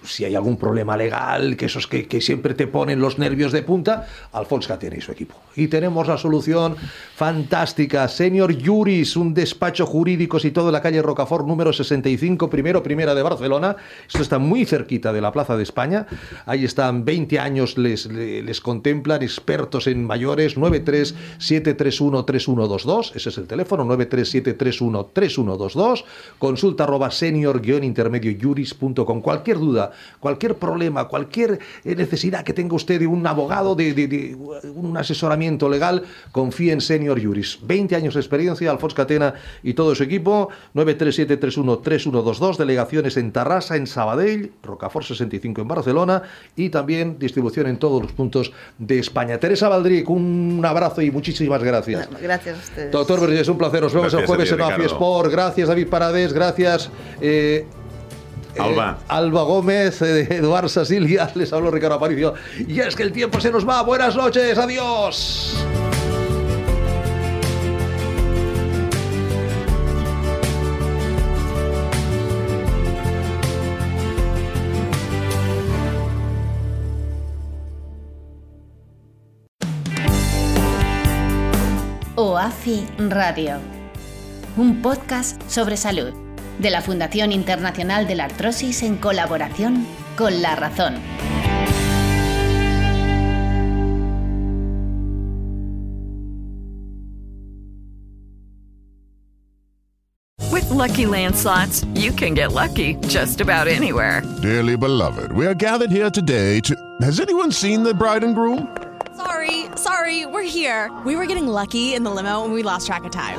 si hay algún problema legal, que esos que, que siempre te ponen los nervios de punta, Alfonso tiene y su equipo. Y tenemos la solución fantástica. Senior Juris, un despacho jurídico situado en la calle Rocafort número 65, primero, primera de Barcelona. Esto está muy cerquita de la Plaza de España. Ahí están 20 años, les, les, les contemplan, expertos en mayores, 937313122. Ese es el teléfono, 937313122. Consulta arroba senior-intermedio-juris.com. Cualquier duda, cualquier problema, cualquier eh, necesidad que tenga usted de un abogado, de, de- de un asesoramiento legal, confíe en Senior Juris. 20 años de experiencia, Alfonso Catena y todo su equipo. 937313122, delegaciones en Tarrasa, en Sabadell, Rocafort 65 en Barcelona y también distribución en todos los puntos de España. Teresa Valdric, un abrazo y muchísimas gracias. *laughs* Gracias a ustedes. Doctor Vergés, un placer. Nos vemos el Gracias a jueves ti, en AFI. Sport. Gracias, David Parades. Gracias. eh, Alba. eh, Alba Gómez, eh, Eduard Sasilia, *laughs* les hablo Ricardo Aparicio. Y es que el tiempo se nos va. Buenas noches, adiós. OAFI Radio, un podcast sobre salud de la Fundación Internacional de la Artrosis en colaboración con La Razón. With Lucky Land slots, you can get lucky just about anywhere. Dearly beloved, we are gathered here today to. Has anyone seen the bride and groom? Sorry, sorry, we're here. We were getting lucky in the limo and we lost track of time.